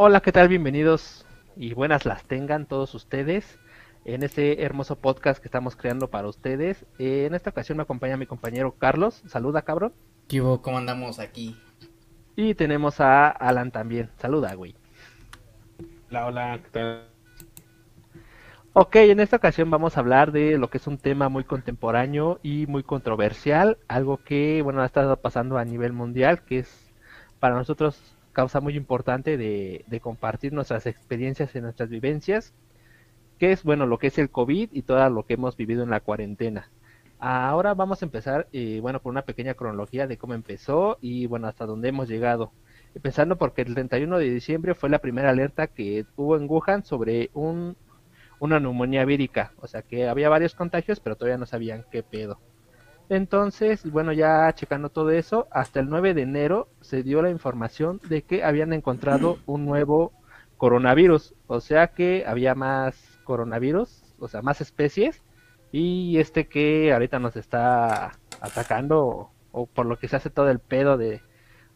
Hola, ¿qué tal? Bienvenidos y buenas las tengan todos ustedes en este hermoso podcast que estamos creando para ustedes. Eh, en esta ocasión me acompaña mi compañero Carlos. Saluda, cabrón. ¿Qué hubo? ¿Cómo andamos aquí? Y tenemos a Alan también. Saluda, güey. Hola, hola, ¿qué tal? Ok, en esta ocasión vamos a hablar de lo que es un tema muy contemporáneo y muy controversial, algo que, bueno, ha estado pasando a nivel mundial, que es para nosotros causa muy importante de, compartir nuestras experiencias y nuestras vivencias, que es, bueno, lo que es el COVID y todo lo que hemos vivido en la cuarentena. Ahora vamos a empezar, eh, bueno, con una pequeña cronología de cómo empezó y, bueno, hasta dónde hemos llegado. Empezando porque el 31 de diciembre fue la primera alerta que hubo en Wuhan sobre un, una neumonía vírica, o sea que había varios contagios, pero todavía no sabían qué pedo. Entonces, bueno, ya checando todo eso, hasta el 9 de enero se dio la información de que habían encontrado un nuevo coronavirus, o sea que había más coronavirus, o sea, más especies, y este que ahorita nos está atacando, o, por lo que se hace todo el pedo de,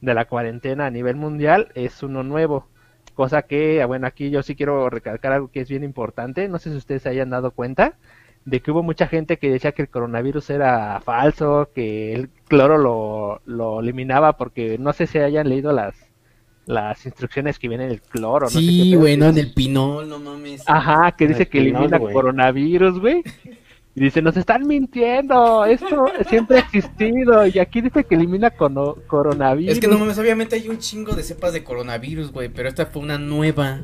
de la cuarentena a nivel mundial, es uno nuevo. Cosa que, bueno, aquí yo sí quiero recalcar algo que es bien importante. No sé si ustedes se hayan dado cuenta de que hubo mucha gente que decía que el coronavirus era falso, que el cloro lo, lo eliminaba porque no sé si hayan leído las las instrucciones que vienen el cloro. Sí, bueno, en el pinol, no mames. Ajá, que dice que elimina coronavirus, güey. Y dice, nos están mintiendo, esto siempre ha existido. Y aquí dice que elimina coronavirus. Es que no mames, obviamente hay un chingo de cepas de coronavirus, güey, pero esta fue una nueva.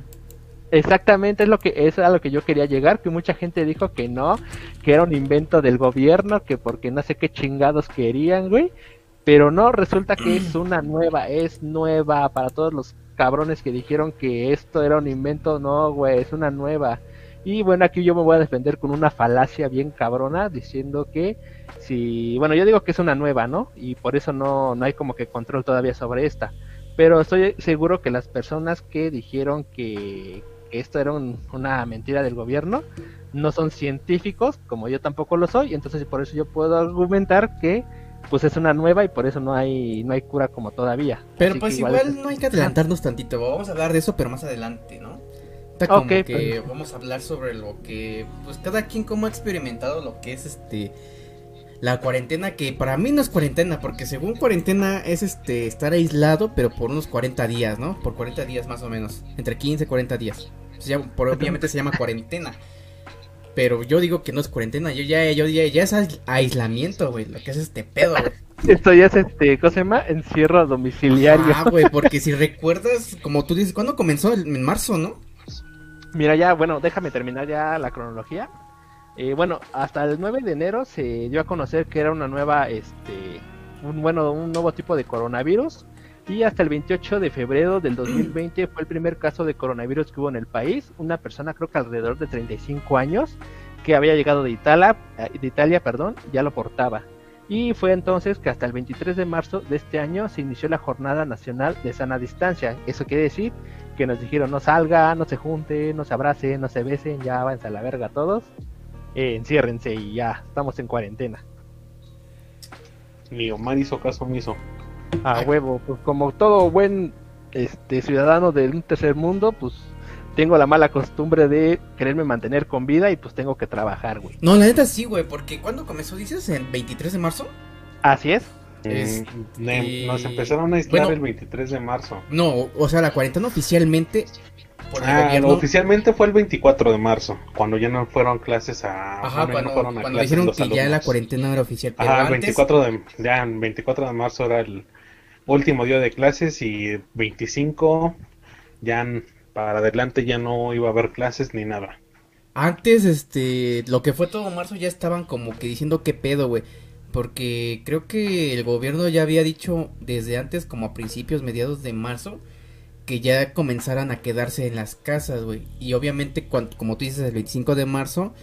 Exactamente, es lo que es a lo que yo quería llegar, que mucha gente dijo que no, que era un invento del gobierno, que porque no sé qué chingados querían, güey. Pero no, resulta que es una nueva, es nueva para todos los cabrones que dijeron que esto era un invento, no, güey, es una nueva. Y bueno, aquí yo me voy a defender con una falacia bien cabrona diciendo que si, bueno, yo digo que es una nueva, ¿no? Y por eso no, no hay como que control todavía sobre esta. Pero estoy seguro que las personas que dijeron que, esto era una mentira del gobierno no son científicos, como yo tampoco lo soy, entonces por eso yo puedo argumentar que pues es una nueva y por eso no hay no hay cura como todavía. Pero pues igual, no hay que adelantarnos tantito, vamos a hablar de eso pero más adelante, ¿no? como que pues. vamos a hablar sobre lo que pues cada quien como ha experimentado lo que es este la cuarentena que para mí no es cuarentena porque según cuarentena es este estar aislado pero por unos 40 días, ¿no? Por 40 días más o menos, entre 15 y 40 días. obviamente se llama cuarentena. Pero yo digo que no es cuarentena, yo ya yo ya, ya es aislamiento, güey, lo que es este pedo, Esto ya es este, ¿cómo se llama? Encierro domiciliario. Ah, güey, porque si recuerdas, como tú dices, ¿cuándo comenzó? En marzo, ¿no? Mira, ya, bueno, déjame terminar ya la cronología. Eh, bueno, hasta el 9 de enero se dio a conocer que era una nueva, este, un bueno, un nuevo tipo de coronavirus. Y hasta el 28 de febrero del 2020 fue el primer caso de coronavirus que hubo en el país. Una persona, creo que alrededor de 35 años, que había llegado de Italia, eh, de Italia, perdón, ya lo portaba. Y fue entonces que hasta el 23 de marzo de este año se inició la Jornada Nacional de Sana Distancia. Eso quiere decir que nos dijeron no salga, no se junten, no se abracen, no se besen, ya váyanse a la verga todos, eh, enciérrense y ya, estamos en cuarentena. Mi Omar hizo caso omiso. A huevo, pues como todo buen este ciudadano de un tercer mundo, pues tengo la mala costumbre de quererme mantener con vida y pues tengo que trabajar, güey. No, la neta sí, güey, porque cuando comenzó, dices, en 23 de marzo? Así es. Mm, nos empezaron a aislar el 23 de marzo. No, o sea, la cuarentena oficialmente. Ah, oficialmente fue el 24 de marzo, cuando ya no fueron clases a. Ajá, cuando, dijeron que ya la cuarentena era oficial. Ajá, el 24 de, ya, 24 de marzo era el último día de clases y 25 ya para adelante ya no iba a haber clases ni nada. Antes, este, lo que fue todo marzo ya estaban como que diciendo qué pedo, güey. Porque creo que el gobierno ya había dicho desde antes, como a principios, mediados de marzo, que ya comenzaran a quedarse en las casas, güey. Y obviamente, cuando, como tú dices, el 25 de marzo,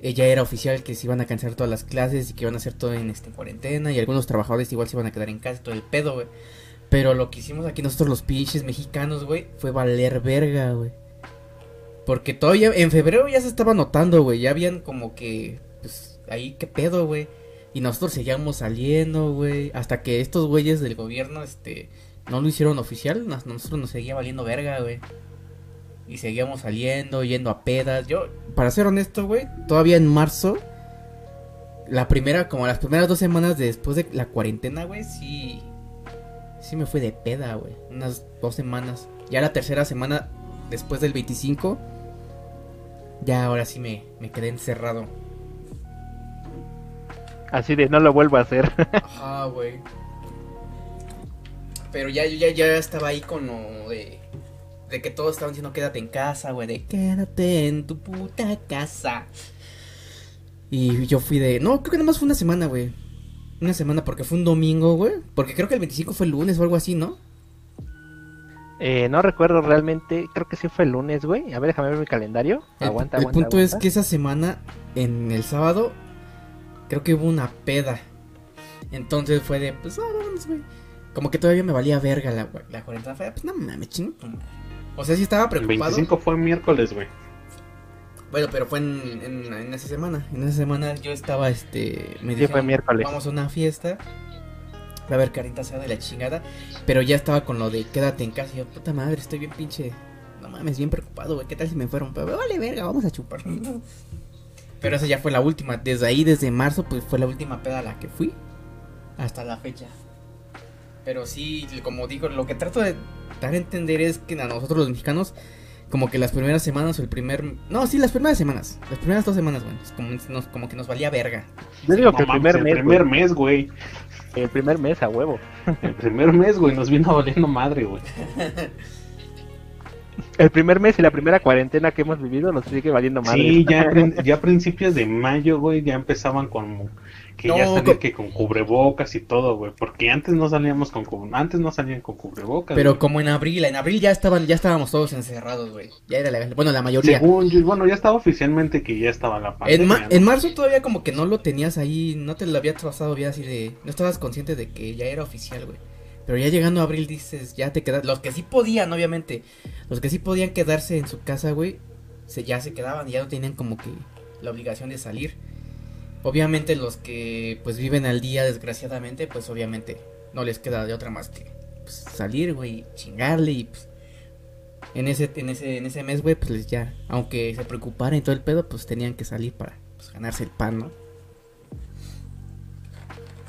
eh, ya era oficial que se iban a cancelar todas las clases y que iban a hacer todo en este, cuarentena. Y algunos trabajadores igual se iban a quedar en casa, todo el pedo, güey. Pero lo que hicimos aquí nosotros los pinches mexicanos, güey, fue valer verga, güey. Porque todavía en febrero ya se estaba notando, güey. Ya habían como que, pues, ahí qué pedo, güey. Y nosotros seguíamos saliendo, güey. Hasta que estos güeyes del gobierno, este, no lo hicieron oficial, nos- nosotros nos seguía valiendo verga, güey. Y seguíamos saliendo, yendo a pedas. Yo, para ser honesto, güey, todavía en marzo, la primera, como las primeras dos semanas después de la cuarentena, güey, sí. Sí me fui de peda, güey. Unas dos semanas. Ya la tercera semana, después del 25, ya ahora sí me, me quedé encerrado. Así de no lo vuelvo a hacer. Ajá, güey. Pero ya, yo ya, ya estaba ahí con lo de. De que todos estaban diciendo quédate en casa, güey. De quédate en tu puta casa. Y yo fui de. No, creo que nada más fue una semana, güey. Una semana porque fue un domingo, güey. Porque creo que el 25 fue el lunes o algo así, ¿no? Eh, no recuerdo realmente, creo que sí fue el lunes, güey. A ver, déjame ver mi calendario. El, aguanta, el aguanta. punto es que esa semana, en el sábado, creo que hubo una peda. Entonces fue de, pues, ah, güey. Como que todavía me valía verga la, la cuarentena. Fue, pues, no mames, chingo. O sea, sí estaba El preocupado. 25 fue miércoles, güey. Bueno, pero fue en, en, en esa semana. En esa semana yo estaba, este. Me Sí, dijeron, fue miércoles. Vamos a una fiesta. Va a ver carita sea de la chingada. Pero ya estaba con lo de quédate en casa. Y yo, puta madre, estoy bien pinche. No mames, bien preocupado, güey. ¿Qué tal si me fueron? Pero vale, verga, vamos a chupar. Pero esa ya fue la última. Desde ahí, desde marzo, pues fue la última peda a la que fui. Hasta la fecha. Pero sí, como digo, lo que trato de dar a entender es que a nosotros los mexicanos, como que las primeras semanas o el primer... No, sí, las primeras semanas. Las primeras dos semanas, güey. es Como, nos- como que nos valía verga. Yo digo No que el mames, primer el mes, primer güey. mes, güey. El primer mes a huevo. El primer mes, güey, nos vino valiendo madre, güey. El primer mes y la primera cuarentena que hemos vivido nos sigue valiendo madre. Sí, ya, ya a principios de mayo, güey, ya empezaban con que ya con- que con cubrebocas y todo, güey, porque antes no salíamos con antes no salían con cubrebocas. Pero güey. como en abril, en abril ya estaban, ya estábamos todos encerrados, güey. Ya era legal. Bueno, la mayoría. según yo, bueno, ya estaba oficialmente que ya estaba la pandemia. En, ma- ¿no? en marzo todavía como que no lo tenías ahí, no te lo había trazado bien así de... No estabas consciente de que ya era oficial, güey. Pero ya llegando a abril dices, ya te quedas... Los que sí podían, obviamente. Los que sí podían quedarse en su casa, güey, se, ya se quedaban, ya no tenían como que la obligación de salir. Obviamente los que pues viven al día, desgraciadamente, pues obviamente no les queda de otra más que pues, salir, güey, chingarle y pues... En ese, en ese, en ese mes, güey, pues les ya, aunque se preocuparan y todo el pedo, pues tenían que salir para pues, ganarse el pan, ¿no?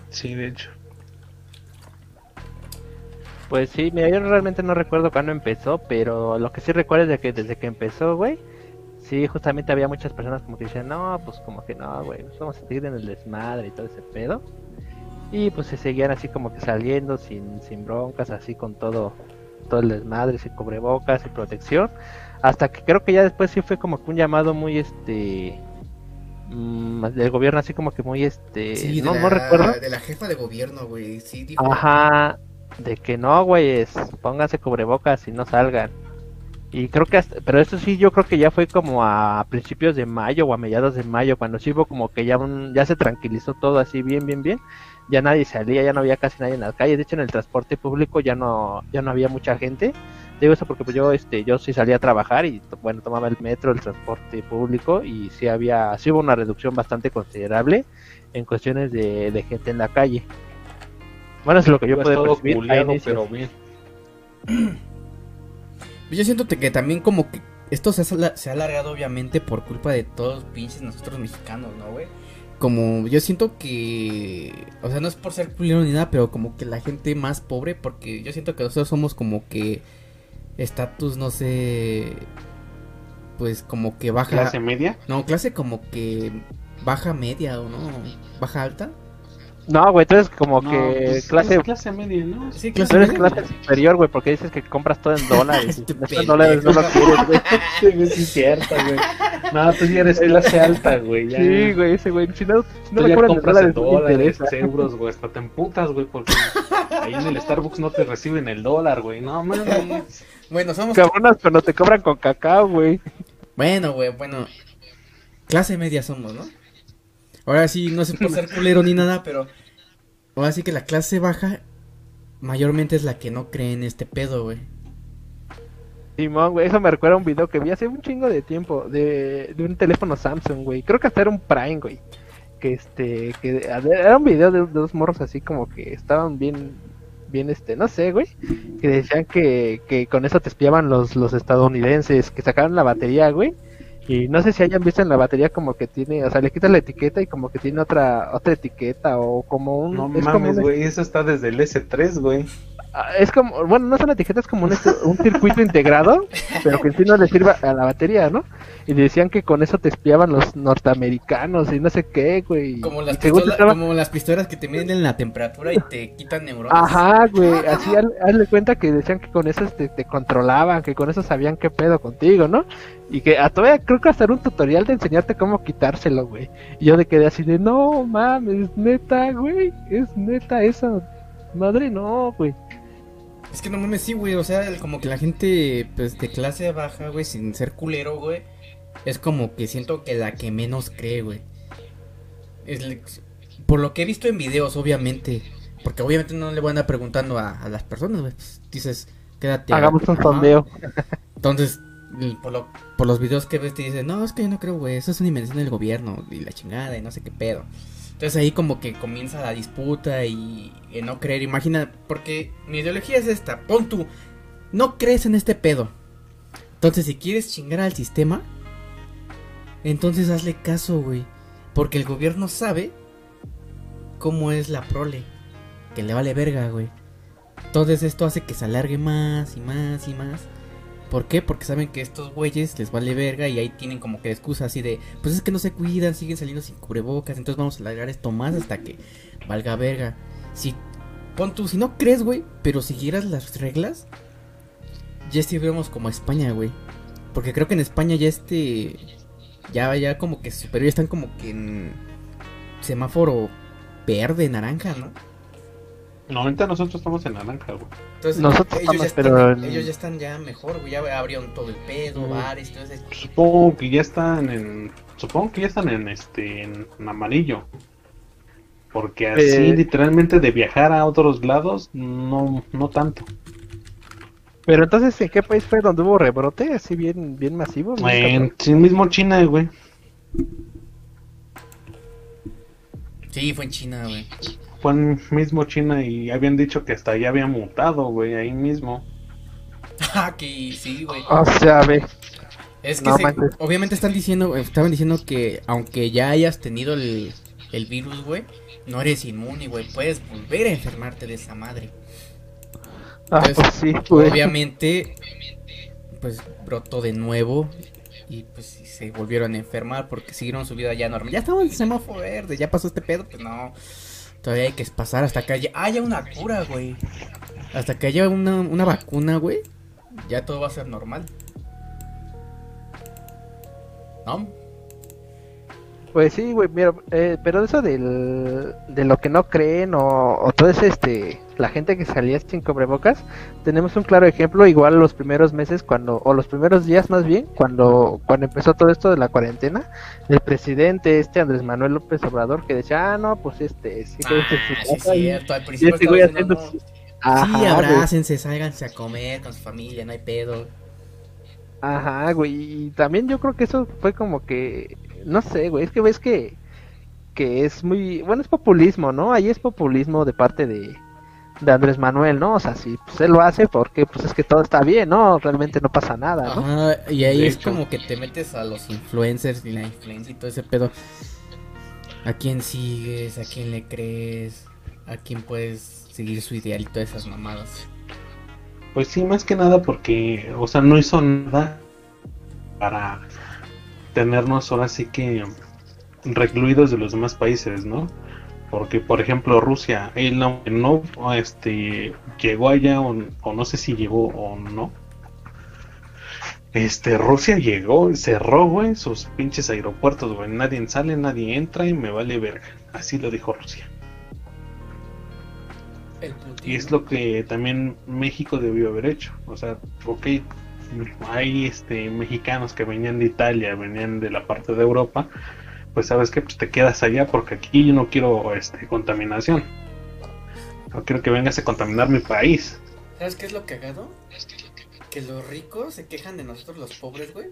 Sí, de hecho. Pues sí, mira, yo realmente no recuerdo cuándo empezó, pero lo que sí recuerdo es de que desde que empezó, güey, sí, justamente había muchas personas como que decían, no, pues como que no, güey, vamos a seguir en el desmadre y todo ese pedo. Y pues se seguían así como que saliendo sin, sin broncas, así con todo, todo el desmadre, sin cubrebocas y protección. Hasta que creo que ya después sí fue como que un llamado muy, este, mm, del gobierno así como que muy, este, Sí, no, no recuerdo. de la jefa de gobierno, güey. Sí, dijo. Ajá, de que no, güeyes, pónganse cubrebocas y no salgan. Y creo que hasta, pero eso sí, yo creo que ya fue como a principios de mayo o a mediados de mayo, cuando sí hubo como que ya un, ya se tranquilizó todo así bien, bien, bien. Ya nadie salía, ya no había casi nadie en las calles. De hecho, en el transporte público ya no, ya no había mucha gente. Digo eso porque pues yo, este, yo sí salía a trabajar y bueno, tomaba el metro, el transporte público y sí había, sí hubo una reducción bastante considerable en cuestiones de, de gente en la calle. Bueno, es lo que yo Iba puedo percibir inicios. pero bien. Yo siento que también como que esto se ha, sala- se ha alargado obviamente por culpa de todos pinches nosotros mexicanos, ¿no, güey? Como yo siento que, o sea, no es por ser culero ni nada, pero como que la gente más pobre, porque yo siento que nosotros somos como que estatus, no sé, pues como que baja, Clase media. no, clase como que baja media o no, baja alta. No, güey, tú eres como No, que pues, clase, clase media, ¿no? Sí, tú eres clase superior, güey, porque dices que compras todo en dólares. y Este dólares no lo quieres, güey. Sí, sí, es cierto, güey. No, tú ya eres clase alta, güey. ya. Sí, güey, ese güey, si no, si no Tú me ya compras dólares, no dólares, euros, güey. Hasta te emputas, güey, porque ahí en el Starbucks no te reciben el dólar, güey. No mames. Bueno, somos Cabronas, pero te cobran con cacao, güey. Bueno, güey, bueno. Clase media somos, ¿no? Ahora sí, no sé por ser culero ni nada, pero. Ahora sí que la clase baja mayormente es la que no cree en este pedo, güey. Simón, güey, eso me recuerda a un video que vi hace un chingo de tiempo de, de un teléfono Samsung, güey. Creo que hasta era un Prime, güey. Que este, que era un video de, de dos morros así como que estaban bien, bien este, no sé, güey, que decían que, que con eso te espiaban los, los estadounidenses, que sacaron la batería, güey, y no sé si hayan visto en la batería como que tiene, o sea, le quitas la etiqueta y como que tiene otra otra etiqueta o como un... No es mames, un- güey, eso está desde el S3, güey. Ah, Es como, bueno, no son etiquetas, es como un, este- un circuito integrado, pero que en sí no le sirva a la batería, ¿no? Y decían que con eso te espiaban los norteamericanos y no sé qué, güey. Como las, estaba- como las pistolas que te miden la temperatura y te quitan neuronas. Ajá, güey, así haz- hazle cuenta que decían que con eso te, te controlaban, que con eso sabían qué pedo contigo, ¿no? Y que a todavía creo que hasta era un tutorial de enseñarte cómo quitárselo, güey. Y yo me quedé así de, no mames, neta, güey, es neta esa madre, no, güey. Es que no mames, sí, güey. O sea, como que la gente pues, de clase baja, güey, sin ser culero, güey. Es como que siento que la que menos cree, güey. Es por lo que he visto en videos, obviamente. Porque obviamente no le van a andar preguntando a, a las personas, güey. Pues, dices, quédate. Hagamos un sondeo. Entonces, por, lo- por los videos que ves, te dicen, no, es que yo no creo, güey. Eso es una invención del gobierno y la chingada y no sé qué pedo. Entonces ahí como que comienza la disputa y, no creer. Imagina, porque mi ideología es esta. Pon tú, no crees en este pedo. Entonces si quieres chingar al sistema, entonces hazle caso, güey. Porque el gobierno sabe cómo es la prole. Que le vale verga, güey. Entonces esto hace que se alargue más y más y más. ¿Por qué? Porque saben que estos güeyes les vale verga y ahí tienen como que excusa así de, pues es que no se cuidan, siguen saliendo sin cubrebocas, entonces vamos a alargar esto más hasta que valga verga. Si, pon tú, si no crees, güey, pero siguieras las reglas, ya estuviéramos como España, güey. Porque creo que en España ya este, ya, ya como que superior, están como que en semáforo verde, naranja, ¿no? No, ahorita nosotros estamos en naranja, güey. Entonces, Nosotros ellos, ya estamos, están, en- ellos ya están ya mejor, güey, ya abrieron todo el pedo, Mm. bares, todo ese Supongo que ya están en. Supongo que ya están en este. En, amarillo. Porque así, Eh. literalmente, de viajar a otros lados, no, no tanto. Pero entonces, ¿en qué país fue donde hubo rebrote? Así bien, bien masivo. En sí mismo China, güey. Sí, fue en China, güey. Fue en mismo China y habían dicho que hasta allá había mutado, güey, ahí mismo. Ah, que sí, güey. O sea, ve. Es que no se- obviamente están diciendo, estaban diciendo que aunque ya hayas tenido el, el virus, güey, no eres inmune, güey. Puedes volver a enfermarte de esa madre. Ah, Entonces, pues sí, güey. Obviamente, pues brotó de nuevo y pues se volvieron a enfermar porque siguieron su vida ya normal. Ya estamos en semáforo verde, ya pasó este pedo, pues no. Todavía hay que pasar hasta que haya, haya una cura, güey. Hasta que haya una, una vacuna, güey. Ya todo va a ser normal. ¿No? Pues sí, güey, mira, eh, pero eso del, de lo que no creen o, o todo ese, este, la gente que salía sin cubrebocas, tenemos un claro ejemplo, igual los primeros meses cuando, o los primeros días más bien, cuando, cuando empezó todo esto de la cuarentena, el presidente este Andrés Manuel López Obrador que decía, ah, no, pues este, sí, quédese en su Ah, sí, y- cierto. Al principio este güey haciendo no, Ajá, sí, güey. abrácense, sálganse a comer con su familia, no hay pedo. Ajá, güey. Y también yo creo que eso fue como que, no sé, güey, es que ves que, que es muy, bueno, es populismo, ¿no? Ahí es populismo de parte de, de Andrés Manuel, ¿no? O sea, si pues, él lo hace porque pues es que todo está bien, ¿no? Realmente no pasa nada, ¿no? Ajá, y ahí De es hecho. como que te metes a los influencers y la influencia y todo ese pedo. ¿A quién sigues? ¿A quién le crees? ¿A quién puedes seguir su ideal y todas esas mamadas? Pues sí, más que nada porque, o sea, no hizo nada para tenernos ahora sí que recluidos de los demás países, ¿no? Porque, por ejemplo, Rusia, él no, no este, llegó allá o, o no sé si llegó o no. Este, Rusia llegó, cerró, güey, sus pinches aeropuertos, güey. Nadie sale, nadie entra y me vale verga. Así lo dijo Rusia. El. Y es lo que también México debió haber hecho. O sea, ok, hay este mexicanos que venían de Italia, venían de la parte de Europa, pues sabes que pues te quedas allá porque aquí yo no quiero este contaminación. No quiero que vengas a contaminar mi país. ¿Sabes qué es lo cagado? Que los ricos se quejan de nosotros los pobres, güey.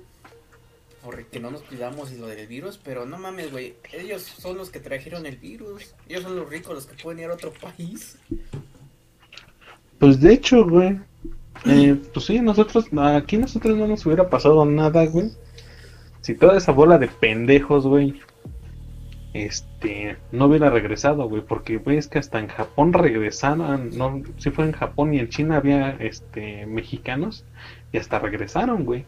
Porque no nos cuidamos y lo del virus, pero no mames, güey. Ellos son los que trajeron el virus. Ellos son los ricos los que pueden ir a otro país. Pues de hecho, güey. Eh, pues sí, nosotros, aquí nosotros no nos hubiera pasado nada, güey. Si toda esa bola de pendejos, güey, este, no hubiera regresado, güey, porque, güey, es que hasta en Japón regresaron, no, si fue en Japón y en China había, este, mexicanos, y hasta regresaron, güey.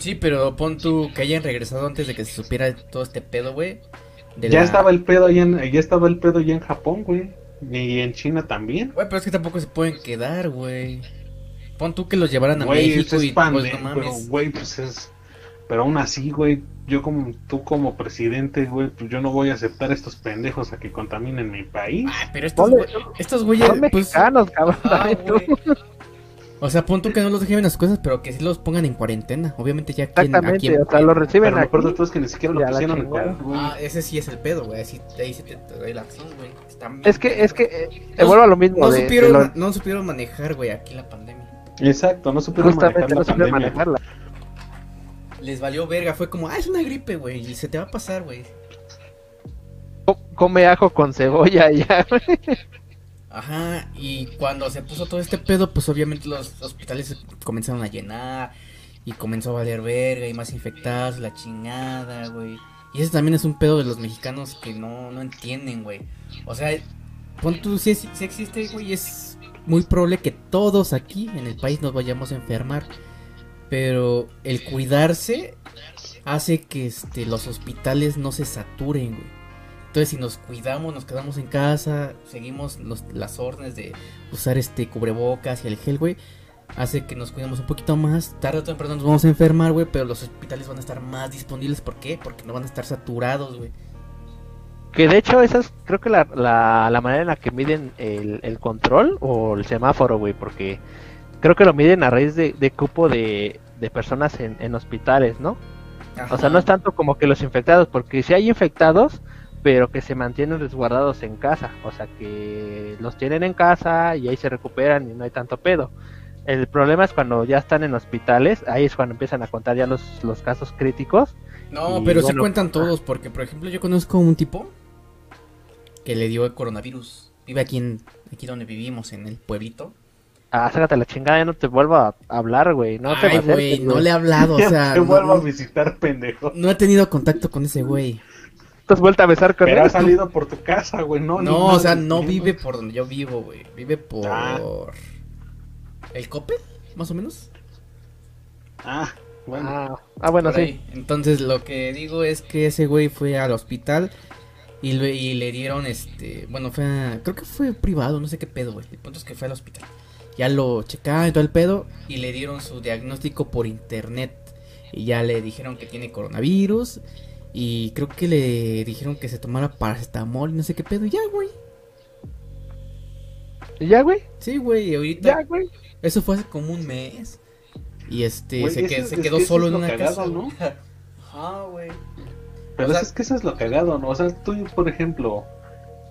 Sí, pero pon tú que hayan regresado antes de que se supiera todo este pedo, güey. Ya estaba el pedo allá en, ya estaba el pedo ya en Japón, güey. Y en China también. Güey, pero es que tampoco se pueden quedar, güey. Pon tú que los llevaran a México y pues no mames. Pero, güey, pues es... Pero aún así, güey, yo como tú como presidente, güey, pues yo no voy a aceptar estos pendejos a que contaminen mi país. Ah, pero estos, güey, estos güeyes, Son pues, mexicanos, cabrón. ah, güey. O sea, pon tú que no los dejen las cosas, pero que sí los pongan en cuarentena. Obviamente ya aquí, en- Exactamente, aquí en- o sea, lo reciben Pero aquí. todo es que ni siquiera lo a pusieron en. Ah, ese sí es el pedo, güey. Así ahí se te te doy la acción, güey. Es que, es que, eh, No- vuelvo a lo mismo. no de- de supieron, no supieron manejar, güey, aquí la pandemia. Exacto, no supieron justamente manejar no la supieron pandemia. manejarla. Les valió verga, fue como, ah, es una gripe, güey, y se te va a pasar, güey. Co- Come ajo con cebolla ya. Ajá, y cuando se puso todo este pedo, pues obviamente los hospitales se comenzaron a llenar y comenzó a valer verga y más infectados, la chingada, güey. Y ese también es un pedo de los mexicanos que no, no entienden, güey. O sea, pon tú, si, si existe, güey, es muy probable que todos aquí en el país nos vayamos a enfermar. Pero el cuidarse hace que este, los hospitales no se saturen, güey. Entonces, si nos cuidamos, nos quedamos en casa, seguimos los- las órdenes de usar este cubrebocas y el gel, güey, hace que nos cuidemos un poquito más. Tarde o temprano nos vamos a enfermar, güey, pero los hospitales van a estar más disponibles. ¿Por qué? Porque no van a estar saturados, güey. Que de hecho esa es creo que la, la, manera en la que miden el, el control o el semáforo, güey, porque creo que lo miden a raíz de, de cupo de, de personas en, en hospitales, ¿no? O sea, no es tanto como que los infectados, porque si hay infectados, pero que se mantienen resguardados en casa, o sea, que los tienen en casa y ahí se recuperan y no hay tanto pedo. El problema es cuando ya están en hospitales, ahí es cuando empiezan a contar ya los, los casos críticos. No, pero se cuentan todos, porque por ejemplo yo conozco un tipo que le dio el coronavirus. Vive aquí en aquí donde vivimos, en el pueblito. Ah, sácate la chingada, ya no te vuelvo a hablar, güey. No Ay, güey, no le he hablado, o sea, Te no, vuelvo a visitar, pendejo. no he tenido contacto con ese güey. ¿Te has vuelto a besar con Pero él? ha salido por tu casa, güey. No, No, o sea, no vive por donde yo vivo, güey. Vive por Ah. el Cope, más o menos. Ah, bueno. Ah, ah, bueno, Por sí. ahí. Entonces, lo que digo es que ese güey fue al hospital y le, y le dieron este, bueno, fue a- creo que fue privado, no sé qué pedo, güey. El punto es que fue al hospital. Ya lo checaron y todo el pedo y le dieron su diagnóstico por internet y ya le dijeron que tiene coronavirus y creo que le dijeron que se tomara paracetamol y no sé qué pedo. y Ya, güey. ¿Y ya, güey? Sí, güey, ahorita Ya, güey. eso fue hace como un mes. Y este, Güey, se, eso que- es- se es quedó que eso solo es en una cagado, casa. ¿no? Ajá, güey. Pero o sea- es que eso es lo cagado, ¿no? O sea, tú, por ejemplo,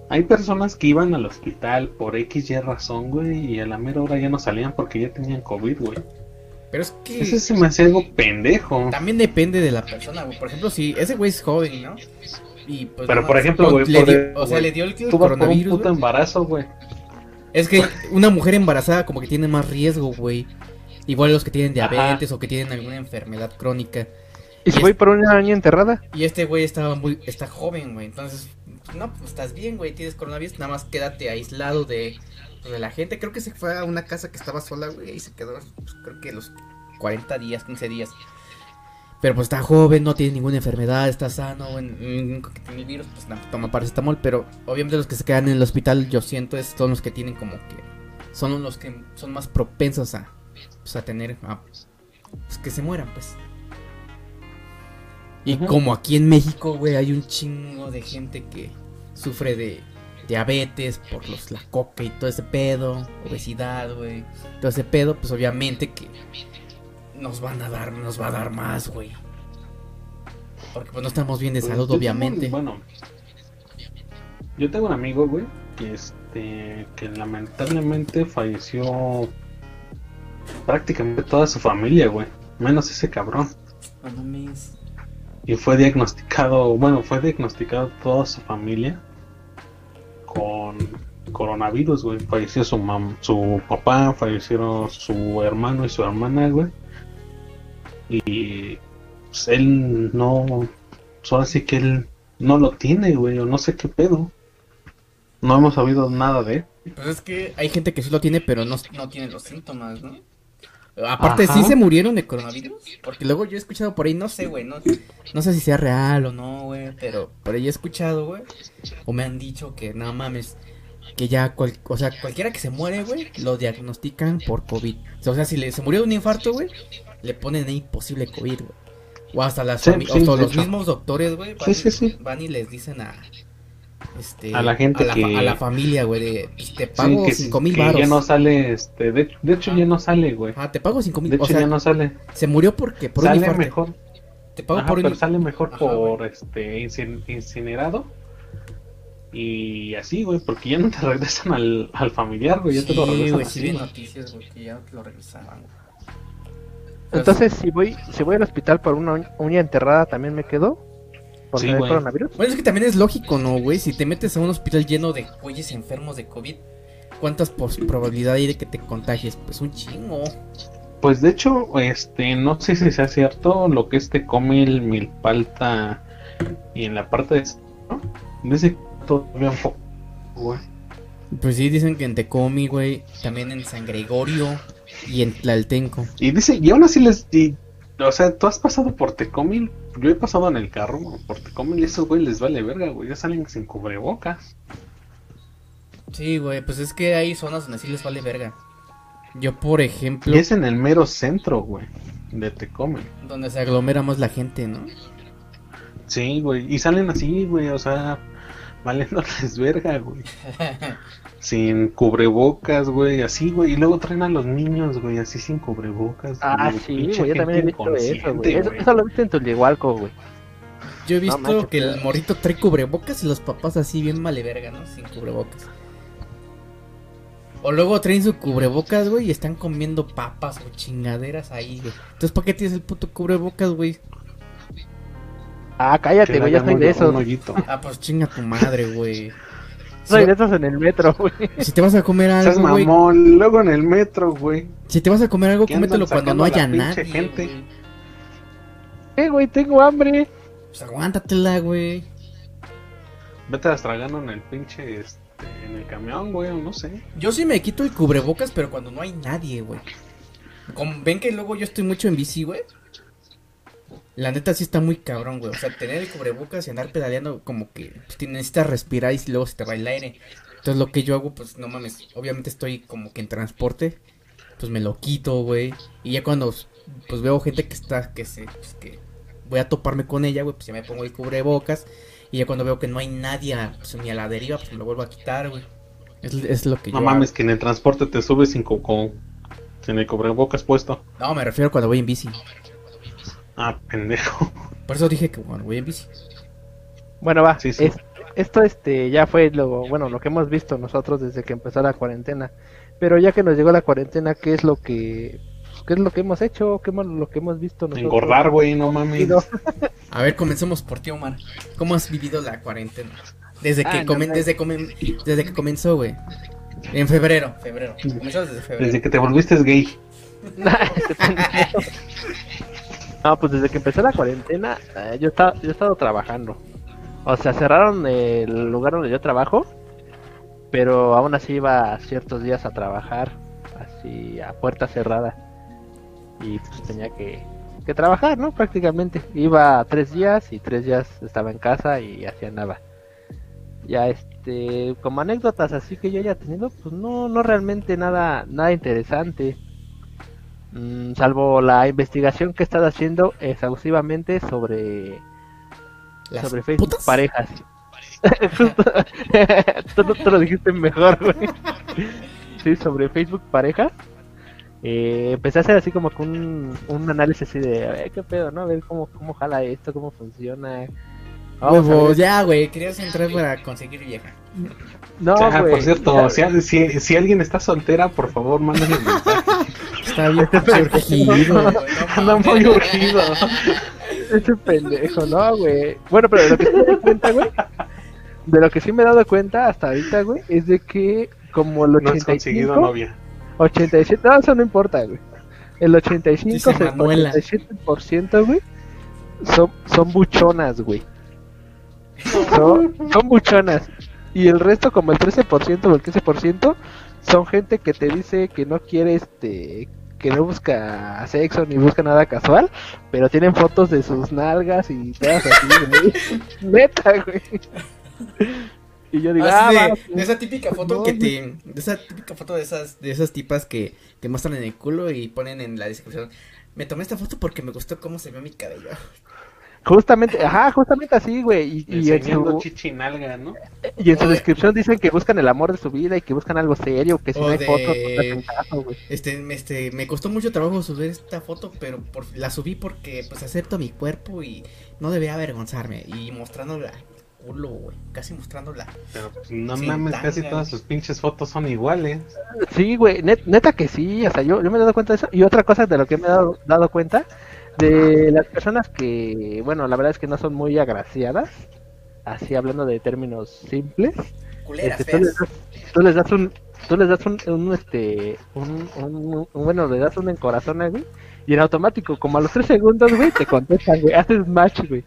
hay personas que iban al hospital por X y razón, güey, y a la mera hora ya no salían porque ya tenían COVID, güey. Pero es que Eso se me hace algo pendejo. también depende de la persona, güey. Por ejemplo, si ese güey es joven, ¿no? Y pues Pero, no por ejemplo, lo- güey, o sea, le dio el, por un coronavirus, puto embarazo, güey. Es que una mujer embarazada como que tiene más riesgo, güey. Igual los que tienen Ajá. diabetes o que tienen alguna enfermedad crónica. ¿Y si voy por una año enterrada? Y este güey estaba muy, está joven, güey. Entonces, no, pues estás bien, güey. Tienes coronavirus, nada más quédate aislado de, pues, de la gente. Creo que se fue a una casa que estaba sola, güey. Y se quedó, pues, creo que los 40 días, 15 días. Pero pues está joven, no tiene ninguna enfermedad, está sano, único que tiene el virus, pues nada, toma paracetamol. Pero obviamente los que se quedan en el hospital, yo siento, es, son los que tienen como que. Son los que son más propensos a, pues, a tener. A, pues que se mueran, pues. Y como aquí en México, güey, hay un chingo de gente que sufre de diabetes por los la coca y todo ese pedo, obesidad, güey, todo ese pedo, pues obviamente que nos van a dar, nos va a dar más, güey. Porque pues no estamos bien de Pues, salud, tengo- obviamente. bueno, yo tengo un amigo, güey, que este, que lamentablemente falleció prácticamente toda su familia, güey, menos ese cabrón. Y fue diagnosticado, bueno, fue diagnosticado toda su familia con coronavirus, güey. Falleció su mam su papá, fallecieron su hermano y su hermana, güey. Y pues, él no, solo así que él no lo tiene, güey, o no sé qué pedo. No hemos sabido nada de él. Pues es que hay gente que sí lo tiene, pero no, no tiene los síntomas, ¿no? Aparte, Ajá. ¿sí se murieron de coronavirus? Porque luego yo he escuchado por ahí, no sé, güey, no, no sé si sea real o no, güey, pero por ahí he escuchado, güey, o me han dicho que, no mames, que ya, cual- o sea, cualquiera que se muere, güey, lo diagnostican por COVID. O sea, si le, se murió de un infarto, güey, le ponen ahí posible COVID, güey. O hasta las Sí, hasta los mismos doctores, güey, sí. van y les dicen a... Este, A la gente a la, que- a la familia, güey, de, pues, te Sí, pago que, cinco mil baros. ya no sale, este, de, de hecho ya no sale, güey. Ah, te pago cinco mil, De o hecho sea, ya no sale. se murió porque por un sale infarto. mejor. Te pago Ajá, por un pero sale mejor Ajá, por güey. este incin- incinerado. Y así, güey, porque ya no te regresan al, al familiar, güey, ya te lo Sí, regresan güey, así, sí güey. noticias, güey, que ya te lo regresaban, güey. Entonces, si voy si voy al hospital por una uñ- uña enterrada, ¿también me quedo? ¿Por Sí, güey. coronavirus? Bueno, es que también es lógico, ¿no, güey? Si te metes a un hospital lleno de güeyes enfermos de COVID, ¿cuántas pos- probabilidad hay de que te contagies? Pues un chingo. Pues de hecho, este, no sé si sea cierto lo que es Tecomil, Milpalta y en la parte de... ¿no? Dice todavía un poco, güey. Pues sí, dicen que en Tecomi, güey, también en San Gregorio y en Tlaltenco. Y dice, y aún así les... y- o sea, tú has pasado por Tecomil, yo he pasado en el carro por Tecomil y esos güey les vale verga, güey, ya salen sin cubrebocas. Sí, güey, pues es que hay zonas donde sí les vale verga. Yo, por ejemplo, Y es en el mero centro, güey, de Tecomil. donde se aglomera más la gente, ¿no? Sí, güey, y salen así, güey, o sea, valiéndoles verga, güey. Sin cubrebocas, güey, así, güey. Y luego traen a los niños, güey, así sin cubrebocas. Ah, güey, sí, güey, yo también he visto eso, güey. Eso, eso lo viste en Tuligualco, güey. Yo he visto que el morrito trae cubrebocas y los papás así bien male verga, ¿no? Sin cubrebocas. O luego traen su cubrebocas, güey, y están comiendo papas o chingaderas ahí, güey. Entonces, ¿para qué tienes el puto cubrebocas, güey? Ah, cállate, güey, soy un- de hoyito. Ah, pues chinga tu madre, güey. Esos en el metro, güey. si te vas a comer Seas algo, güey. mamón, luego en el metro, güey. Si te vas a comer algo, cómetelo cuando no haya nadie. gente. güey. Eh, güey, tengo hambre. Pues aguántatela, güey. Vete tragando en el pinche, este, en el camión, güey, o no sé. Yo sí me quito el cubrebocas, pero cuando no hay nadie, güey. Ven que luego yo estoy mucho en bici, güey. La neta sí está muy cabrón, güey. O sea, tener el cubrebocas y andar pedaleando como que pues, necesitas respirar y luego se te va el aire. Entonces lo que yo hago, pues no mames, obviamente estoy como que en transporte, pues me lo quito, güey. Y ya cuando pues veo gente que está, que se, pues, que voy a toparme con ella, güey, pues ya me pongo el cubrebocas. Y ya cuando veo que no hay nadie pues, ni a la deriva, pues me lo vuelvo a quitar, güey. Es, es lo que No yo mames, que en el transporte te subes sin, co- con, sin el cubrebocas puesto. No, me refiero cuando voy en bici. Ah, pendejo. Por eso dije que cuando voy en bici. Bueno, va. Sí, sí. es- esto este ya fue lo bueno lo que hemos visto nosotros desde que empezó la cuarentena. Pero ya que nos llegó la cuarentena, ¿qué es lo que qué es lo que hemos hecho? ¿Qué hemos, lo que hemos visto nosotros? Engordar, güey, no mames. A ver, comencemos por ti, Omar. ¿Cómo has vivido la cuarentena? Desde que, Ah, no, comen- no. desde, comen- desde que comenzó, güey. En febrero, febrero. Comenzó desde febrero. Desde que te volviste gay. No, pues desde que empezó la cuarentena, eh, yo, estaba, yo he estado trabajando. O sea, cerraron el lugar donde yo trabajo, pero aún así iba ciertos días a trabajar, así a puerta cerrada. Y pues tenía que, que trabajar, ¿no? Prácticamente. Iba tres días y tres días estaba en casa y hacía nada. Ya este, como anécdotas así que yo haya tenido, pues no, no realmente nada, nada interesante. Mm, salvo la investigación que he estado haciendo exhaustivamente sobre, Las sobre Facebook putas. parejas. Tú, tú- tú lo dijiste mejor, güey. Sí, sobre Facebook parejas. Eh, empecé a hacer así como que un, un análisis así de a ver qué pedo, ¿no? A ver cómo, cómo jala esto, cómo funciona. Vamos ya, güey. Querías entrar para conseguir vieja. No, Ah, güey, por cierto, ya- si, si, si alguien está soltera, por favor, mándale un mensaje. Está bien pinche urgido, Anda muy urgido. Ese pendejo, no, güey. Bueno, pero lo que te das cuenta, güey, de lo que sí me he dado cuenta hasta ahorita, güey, es de que como el No has conseguido 85, novia. 87, no, eso no importa, güey. El 85, Dice Manuela. 87%, güey, son, son buchonas, güey. Son, son buchonas. Y el resto, como el 13% o el 15%, son gente que te dice que no quiere, este, que no busca sexo ni busca nada casual, pero tienen fotos de sus nalgas y todas así, güey. Neta, güey. Y yo digo, Ah, ah, de, de esa típica foto no, que te. De esa típica foto de esas, de esas tipas que, que muestran en el culo y ponen en la descripción. Me tomé esta foto porque me gustó cómo se ve mi cabello. Justamente, ajá, justamente así, güey. Y, y en su, chichinalga, ¿no? y en su de- descripción dicen que buscan el amor de su vida y que buscan algo serio, que si O no hay de- fotos, no güey. Este, me- este, me costó mucho trabajo subir esta foto, pero por, la subí porque pues acepto mi cuerpo y no debía avergonzarme. Y mostrándola culo, güey. Casi mostrándola. Pero pues, no Sin mames, casi todas sus pinches fotos son iguales. Sí, güey, net- neta que sí, o sea, yo, yo me he dado cuenta de eso. Y otra cosa de lo que me he dado, dado cuenta, de las personas que, bueno, la verdad es que no son muy agraciadas, así hablando de términos simples, Culeras, este, tú, les das, tú les das un, tú les das un, un, este, un, un- un- bueno, le das un encorazón, güey, y en automático, como a los tres segundos, güey, te contestan, güey, haces match, güey.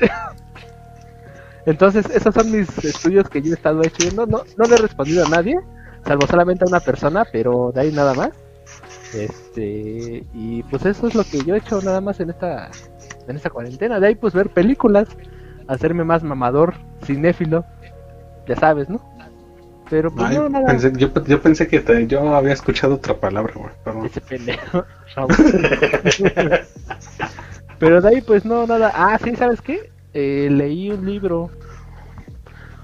Entonces, esos son mis estudios que yo he estado haciendo. No, no le he respondido a nadie, salvo solamente a una persona, pero de ahí nada más. Este, y pues eso es lo que yo he hecho nada más en esta, en esta cuarentena. De ahí, pues ver películas, hacerme más mamador, cinéfilo, ya sabes, ¿no? Pero pues Ay, no, nada. pensé- yo, yo pensé que te- yo había escuchado otra palabra, güey. Perdón. Ese pendejo. No, Pero de ahí, pues no, nada. Ah, sí, ¿sabes qué? Eh, leí un libro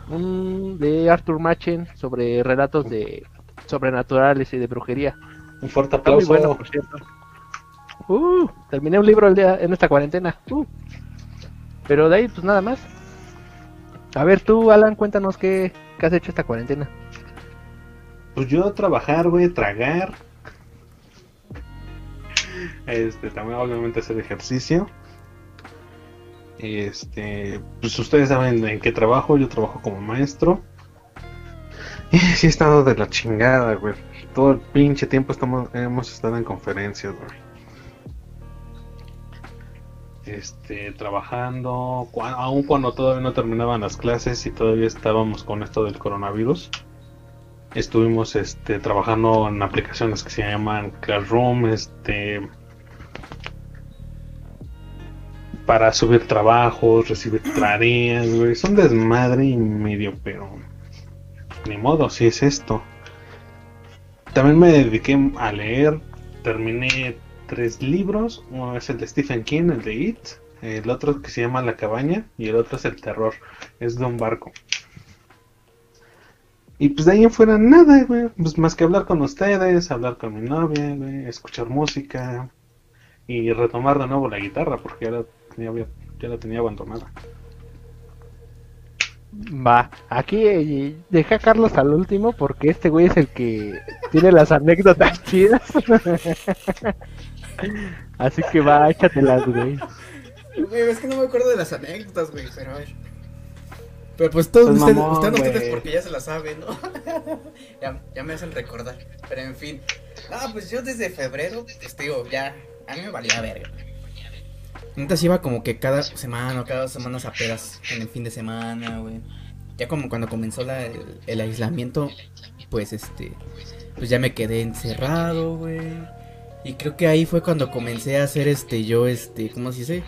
un, de Arthur Machen sobre relatos de sobrenaturales y de brujería. Un fuerte aplauso. bueno, por cierto. Uh, terminé un libro el día, en esta cuarentena. Uh. Pero de ahí, pues nada más. A ver, tú, Alan, cuéntanos qué, qué has hecho esta cuarentena. Pues yo trabajar, güey, tragar. Este, también obviamente hacer ejercicio. Este, pues ustedes saben en qué trabajo, yo trabajo como maestro. Y sí he estado de la chingada, güey. Todo el pinche tiempo estamos, hemos estado en conferencias, güey. Este, trabajando, cua- aun cuando todavía no terminaban las clases y todavía estábamos con esto del coronavirus estuvimos este trabajando en aplicaciones que se llaman Classroom este para subir trabajos recibir tareas güey es un desmadre y medio pero ni modo si es esto también me dediqué a leer. Terminé tres libros. Uno es el de Stephen King el de It. El otro que se llama La cabaña. Y el otro es El terror. Es de un barco. Y pues de ahí en fuera nada, güey. Pues más que hablar con ustedes, hablar con mi novia, escuchar música y retomar de nuevo la guitarra porque ya la tenía, ya la tenía abandonada. Va, aquí eh, deja a Carlos al último porque este güey es el que tiene las anécdotas chidas. Así que va, échatelas, güey. Güey, es que no me acuerdo de las anécdotas, güey, pero a ver. Pero pues todos Pues ustedes, mamón, ustedes, porque ya se la saben, ¿no? ya, ya me hacen recordar. Pero en fin. Ah, pues yo desde febrero, pues digo, ya, a mí me valía verga. Entonces iba como que cada semana o cada dos semanas a pedas en el fin de semana, güey. Ya como cuando comenzó la- el, el aislamiento, pues este, pues ya me quedé encerrado, güey. Y creo que ahí fue cuando comencé a hacer este, yo este, ¿cómo se dice?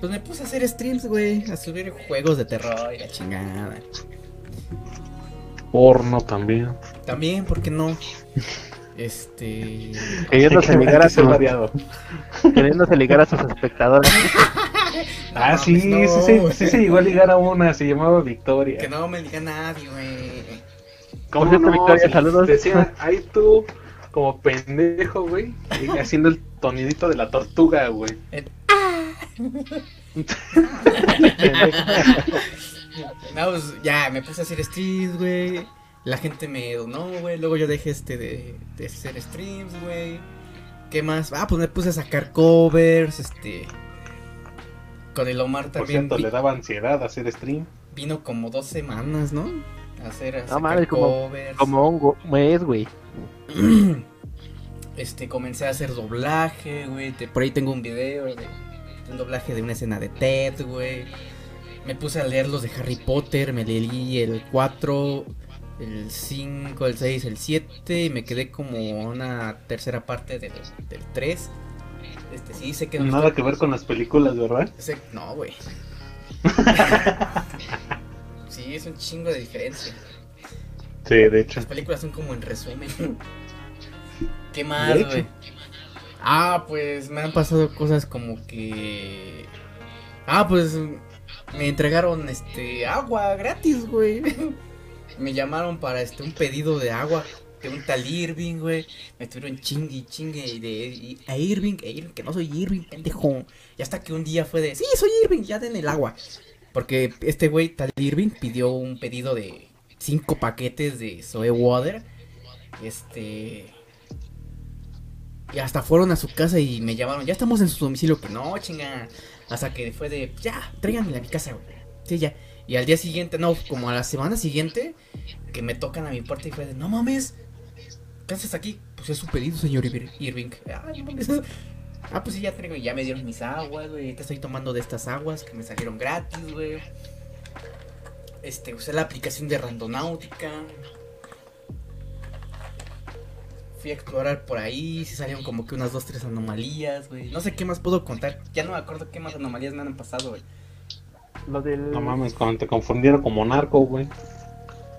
Pues me puse a hacer streams, güey, a subir juegos de terror y la chingada. Porno también. También, ¿por qué no? Este... Queriéndose ligar a sus, variado. queriéndose ligar a sus espectadores. Ah, No, sí, pues no, sí, sí, sí se llegó a ligar a una, se llamaba Victoria. Que no me diga nadie, güey. ¿Cómo no? Victoria, saludos. Decía, ahí tú, como pendejo, güey, haciendo el tonidito de la tortuga, güey. El- No, pues ya, me puse a hacer streams, güey. La gente me donó, güey. Luego yo dejé este de, de hacer streams, güey. ¿Qué más? Ah, pues me puse a sacar covers, este. Con el Omar Por también. cierto, vi- le daba ansiedad hacer stream. vino como dos semanas, ¿no? A hacer, a No sacar mames, como, covers. como un go- mes, güey. Este, comencé a hacer doblaje, güey. te- Por ahí tengo un video de, de un doblaje de una escena de Ted, güey. Me puse a leer los de Harry Potter, me leí el 4, el 5, el 6, el 7 y me quedé como una tercera parte del, del 3. Este, sí, sé que no Nada que ver con las películas, ¿verdad? No, güey. sí, es un chingo de diferencia. Sí, de hecho. Las películas son como en resumen. ¿Qué más, güey? Ah, pues me han pasado cosas como que. Ah, pues me entregaron este agua gratis, güey. Me llamaron para este un pedido de agua de un tal Irving, güey. Me estuvieron chingue y chingue de y- a Irving, a Irving, que no soy Irving, pendejo. Y hasta que un día fue de, sí, soy Irving, ya den el agua. Porque este güey, tal Irving, pidió un pedido de cinco paquetes de Soe Water. Este. Y hasta fueron a su casa y me llamaron. Ya estamos en su domicilio. Que no, chinga. Hasta que fue de. Ya, tráiganme a mi casa, güey. Sí, ya. Y al día siguiente, no, como a la semana siguiente, que me tocan a mi puerta y fue de. No mames. ¿Qué haces aquí? Pues es su pedido, señor Ir- Irving. Ay, no mames. Ah, pues sí, ya traigo. Ya me dieron mis aguas, güey. Te estoy tomando de estas aguas que me salieron gratis, güey. Este, usé la aplicación de Randonáutica. Fui a explorar por ahí, sí salieron como que unas dos, tres anomalías, güey. No sé qué más puedo contar. Ya no me acuerdo qué más anomalías me han pasado, güey. Lo del... No mames, cuando te confundieron como narco, güey.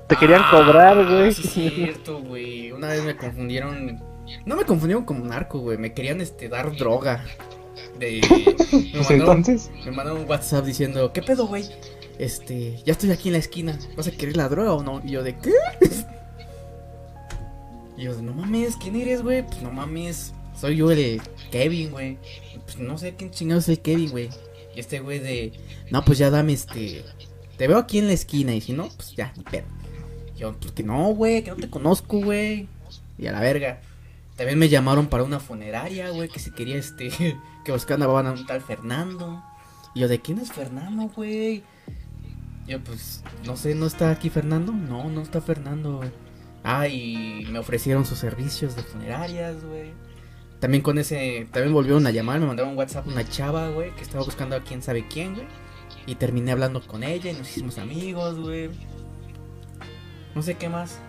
Te querían Ah, cobrar, güey. Sí, es cierto, güey. Una vez me confundieron. No me confundieron como narco, güey. Me querían este dar droga. De. Me Pues mandaron, entonces, me mandaron un WhatsApp diciendo, ¿qué pedo, güey? Este, ya estoy aquí en la esquina. ¿Vas a querer la droga o no? Y yo de ¿qué? Y yo de no mames, ¿quién eres, güey? Pues no mames. Soy yo el Kevin, güey. Pues no sé quién chingado es el Kevin, güey. Este güey de. No, pues ya dame este. Te veo aquí en la esquina. Y si no, pues ya, ni pedo. Yo, pues que no, güey, que no te conozco, güey. Y a la verga. También me llamaron para una funeraria, güey, que si quería este. Que buscaban a un tal Fernando. Y yo, ¿de quién es Fernando, güey? Yo, pues, no sé, ¿no está aquí Fernando? No, no está Fernando, güey. Ah, me ofrecieron sus servicios de funerarias, güey. También con ese, también volvieron a llamar, me mandaron un WhatsApp una chava, güey, que estaba buscando a quién sabe quién, güey. Y terminé hablando con ella y nos hicimos amigos, güey. No sé qué más.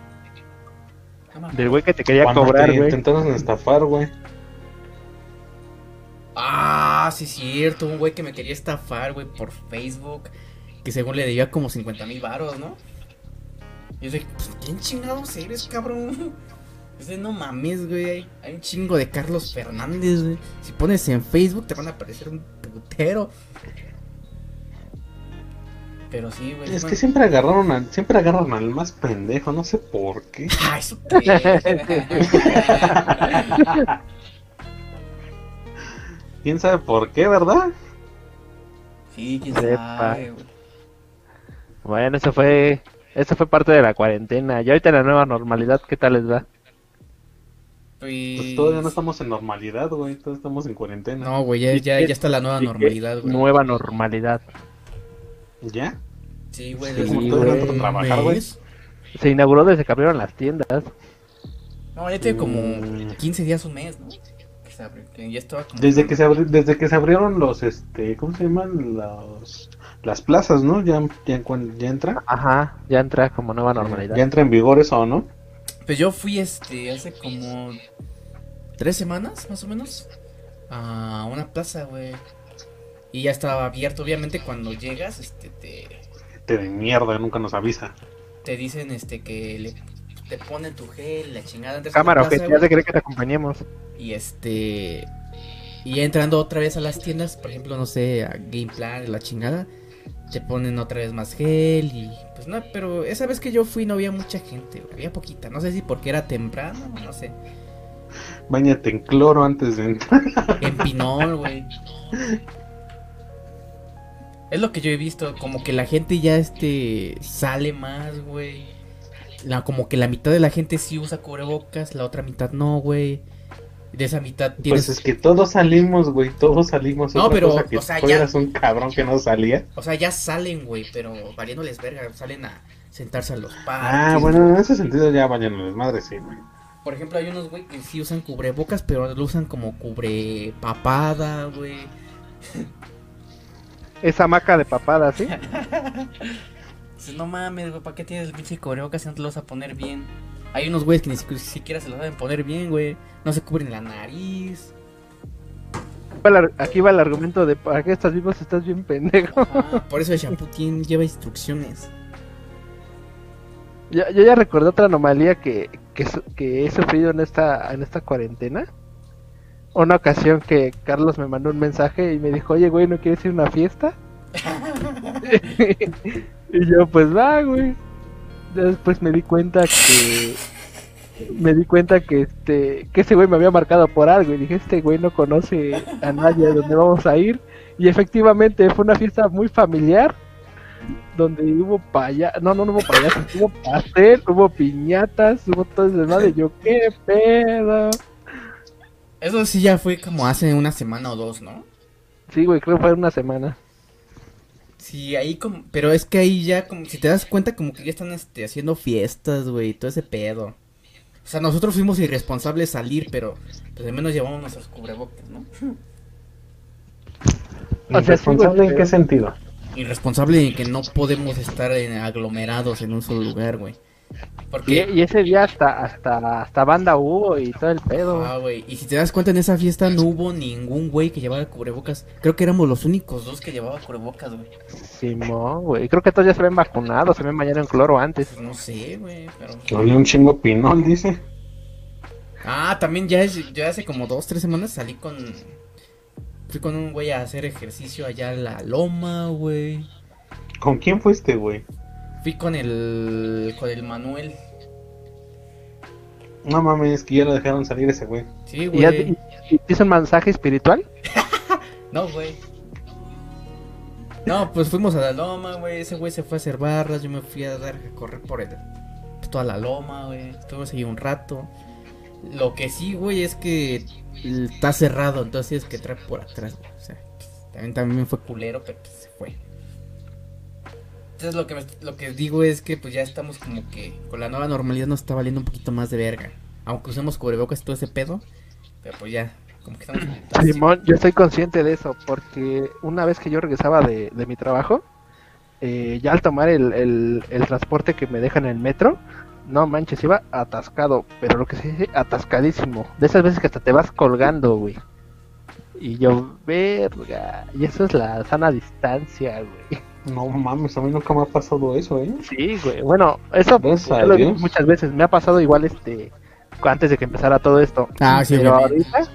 Del güey que te quería cuando cobrar, te güey. intentaron estafar, güey. Ah, sí, cierto, un güey que me quería estafar, güey, por Facebook. Que según le debía como 50 mil varos, ¿no? Y yo de, pues, ¿quién chingados eres, cabrón? Es de, no mames, güey. Hay un chingo de Carlos Fernández, güey. Si pones en Facebook te van a aparecer un putero. Pero sí, güey. Es que siempre agarraron al, siempre agarran al más pendejo, no sé por qué. Ah, eso. ¿Quién sabe por qué, verdad? sí, quién Sepa. sabe, güey. Bueno, eso fue... Eso fue parte de la cuarentena. Y ahorita la nueva normalidad, ¿qué tal les va? Pues todavía no estamos en normalidad, güey. Todavía estamos en cuarentena. No, güey, ya, ya, ya está la nueva normalidad, güey. Nueva normalidad. ¿Ya? Sí, güey. Sí, como trabajar. Se inauguró desde que abrieron las tiendas. No, ya tiene como Mm. 15 días, un mes, ¿no? Que se abrió, que ya estaba como... Desde que se abri- desde que se abrieron los este, ¿cómo se llaman? Los las plazas, ¿no? Ya ya, ya entra. Ajá, ya entra como nueva normalidad. Ya entra en vigor eso, ¿no? Pues yo fui, este, hace como... Tres semanas, más o menos, a una plaza, güey. Y ya estaba abierto, obviamente, cuando llegas, este, te... Te de mierda, nunca nos avisa. Te dicen, este, que le... Te ponen tu gel, la chingada. entras Cámara, que plaza, ya se cree que te acompañemos. Y este. Y ya entrando otra vez a las tiendas, por ejemplo, no sé, a Gameplan, la chingada, te ponen otra vez más gel y. Pues no, pero esa vez que yo fui no había mucha gente, había poquita. No sé si porque era temprano, no sé. Báñate en cloro antes de entrar. En Pinol, güey. Es lo que yo he visto, como que la gente ya este sale más, güey. La, como que la mitad de la gente sí usa cubrebocas, la otra mitad no, güey. De esa mitad tienes... Pues es que todos salimos, güey, todos salimos. No, Otra pero, cosa que o sea, tú ya- eras un cabrón que no salía. O sea, ya salen, güey, pero valiéndoles verga, salen a sentarse a los parques. Ah, bueno, en ese sentido ya las madres, sí, güey. Por ejemplo, hay unos, güey, que sí usan cubrebocas, pero lo usan como cubre papada, güey. Esa maca de papada, ¿sí? No mames, güey, ¿para qué tienes el pinche cubrebocas si no te lo vas a poner bien? Hay unos güeyes que ni siquiera, se lo saben poner bien, güey. No se cubren la nariz. Aquí va el argumento de ¿para qué estás vivo si estás bien pendejo? Ajá, por eso el shampoo tiene, lleva instrucciones. Yo, yo ya recordé otra anomalía que, que, que he sufrido en esta, en esta cuarentena. Una ocasión que Carlos me mandó un mensaje y me dijo, oye, güey, ¿no quieres ir a una fiesta? y yo, pues va, güey. Después me di cuenta que... Me di cuenta que este que ese güey me había marcado por algo y dije, este güey no conoce a nadie a donde vamos a ir. Y efectivamente fue una fiesta muy familiar donde hubo paya, no, no, no hubo payasos, hubo pastel, hubo piñatas, hubo todo ese desmadre. Yo, qué pedo. Eso sí ya fue como hace una semana o dos, ¿no? Sí, güey, creo que fue una semana. Sí, ahí como... Pero es que ahí ya, como si te das cuenta, como que ya están este, haciendo fiestas, güey, todo ese pedo. O sea, nosotros fuimos irresponsables salir, pero pues al menos llevamos nuestros cubrebocas, ¿no? O sea, sí, güey, ¿Responsable en qué sentido? Irresponsable en que no podemos estar en- aglomerados en un solo lugar, güey. Y, Porque... y ese día hasta, hasta, hasta banda hubo y todo el pedo. Ah, güey. Y si te das cuenta, en esa fiesta no hubo ningún güey que llevara cubrebocas. Creo que éramos los únicos dos que llevaban cubrebocas, güey. Simón, güey. Creo que todos ya se ven vacunados, se ven mañana en cloro antes. Pues no sé, güey, pero... Olía un chingo pinol, dice. Ah, también ya, es- ya hace como dos, tres semanas salí con... Fui con un güey a hacer ejercicio allá en la loma, güey. ¿Con quién fuiste, güey? Fui con el... con el Manuel. No mames, que ya lo dejaron salir ese güey. Sí, ¿Y, ya, güey. hizo un mensaje espiritual? No, güey. No, pues fuimos a la loma, güey. Ese güey se fue a hacer barras. Yo me fui a dar a correr por el, pues, toda la loma, güey. Estuvimos ahí un rato. Lo que sí, güey, es que está cerrado. Entonces tienes que entrar por atrás, güey. O sea, pues, también, también fue culero, pero pues, se fue. Entonces lo que, lo que digo es que pues ya estamos como que con la nueva normalidad nos está valiendo un poquito más de verga. Aunque usemos cubrebocas y todo ese pedo. Pero pues ya, como que estamos... Simón, yo estoy consciente de eso, porque una vez que yo regresaba de, de mi trabajo, eh, ya al tomar el, el, el transporte que me dejan en el metro, no manches, iba atascado, pero lo que se dice, atascadísimo. De esas veces que hasta te vas colgando, güey. Y yo, verga, y eso es la sana distancia, güey. No mames, a mí nunca me ha pasado eso, ¿eh? Sí, güey, bueno, eso lo Dios. muchas veces, me ha pasado igual este, antes de que empezara todo esto. Ah, sí, pero ahorita,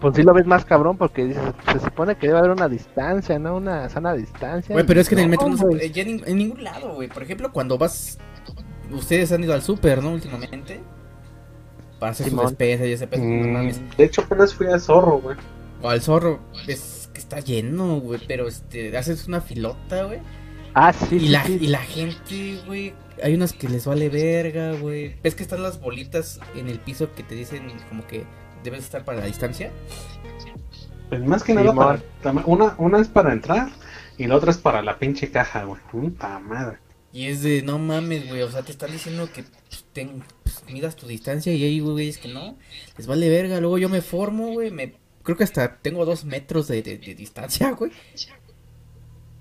pues sí lo ves más cabrón porque dices, se supone que debe haber una distancia, ¿no? Una sana distancia. Güey, pero es que en el No, metro no se ya en, en ningún lado, güey. Por ejemplo, cuando vas. Ustedes han ido al súper, ¿no? Últimamente. Para hacer sus Simón. despensas y ese no mames. Mm, de hecho, apenas fui a Zorro, güey. O al zorro. Es está lleno, güey. Pero este. Haces una filota, güey. Ah, sí, Y sí, la, sí. y la gente, güey. Hay unas que les vale verga, güey. ¿Ves que están las bolitas en el piso que te dicen como que debes estar para la distancia? Pues más que nada, para, una, una es para entrar y la otra es para la pinche caja, güey. Puta madre. Y es de, no mames, güey, o sea, te están diciendo que pues, ten- pues, midas tu distancia y hay güeyes que no, les vale verga, luego yo me formo, güey, me, creo que hasta tengo dos metros de, de- de distancia, güey.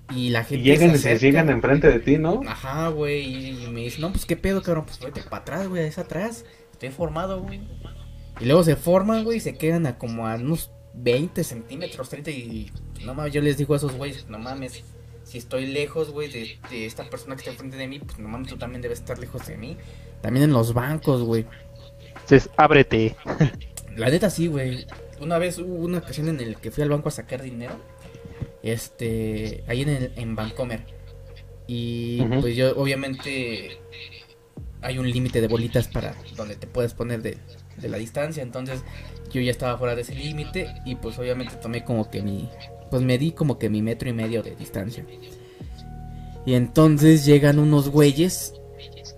Y la Y gente llegan y se se acerca. llegan enfrente de ti, ¿no? Ajá, güey, y, y me dice, no, pues qué pedo, cabrón, pues vete para atrás, güey, es atrás, estoy formado, güey. Y luego se forman, güey, y se quedan a como a unos 20 centímetros, 30 y no mames, yo les digo a esos güeyes, no mames, si estoy lejos, güey, de, de esta persona que está enfrente de mí, pues no mames, tú también debes estar lejos de mí. También en los bancos, güey. Entonces, ábrete. La neta sí, güey. Una vez hubo una ocasión en el que fui al banco a sacar dinero. Este, ahí en, el, en Bancomer. Y pues yo, obviamente, hay un límite de bolitas para donde te puedes poner de, de la distancia. Entonces, yo ya estaba fuera de ese límite. Y pues, obviamente, tomé como que mi. Pues me di como que mi metro y medio de distancia. Y entonces llegan unos güeyes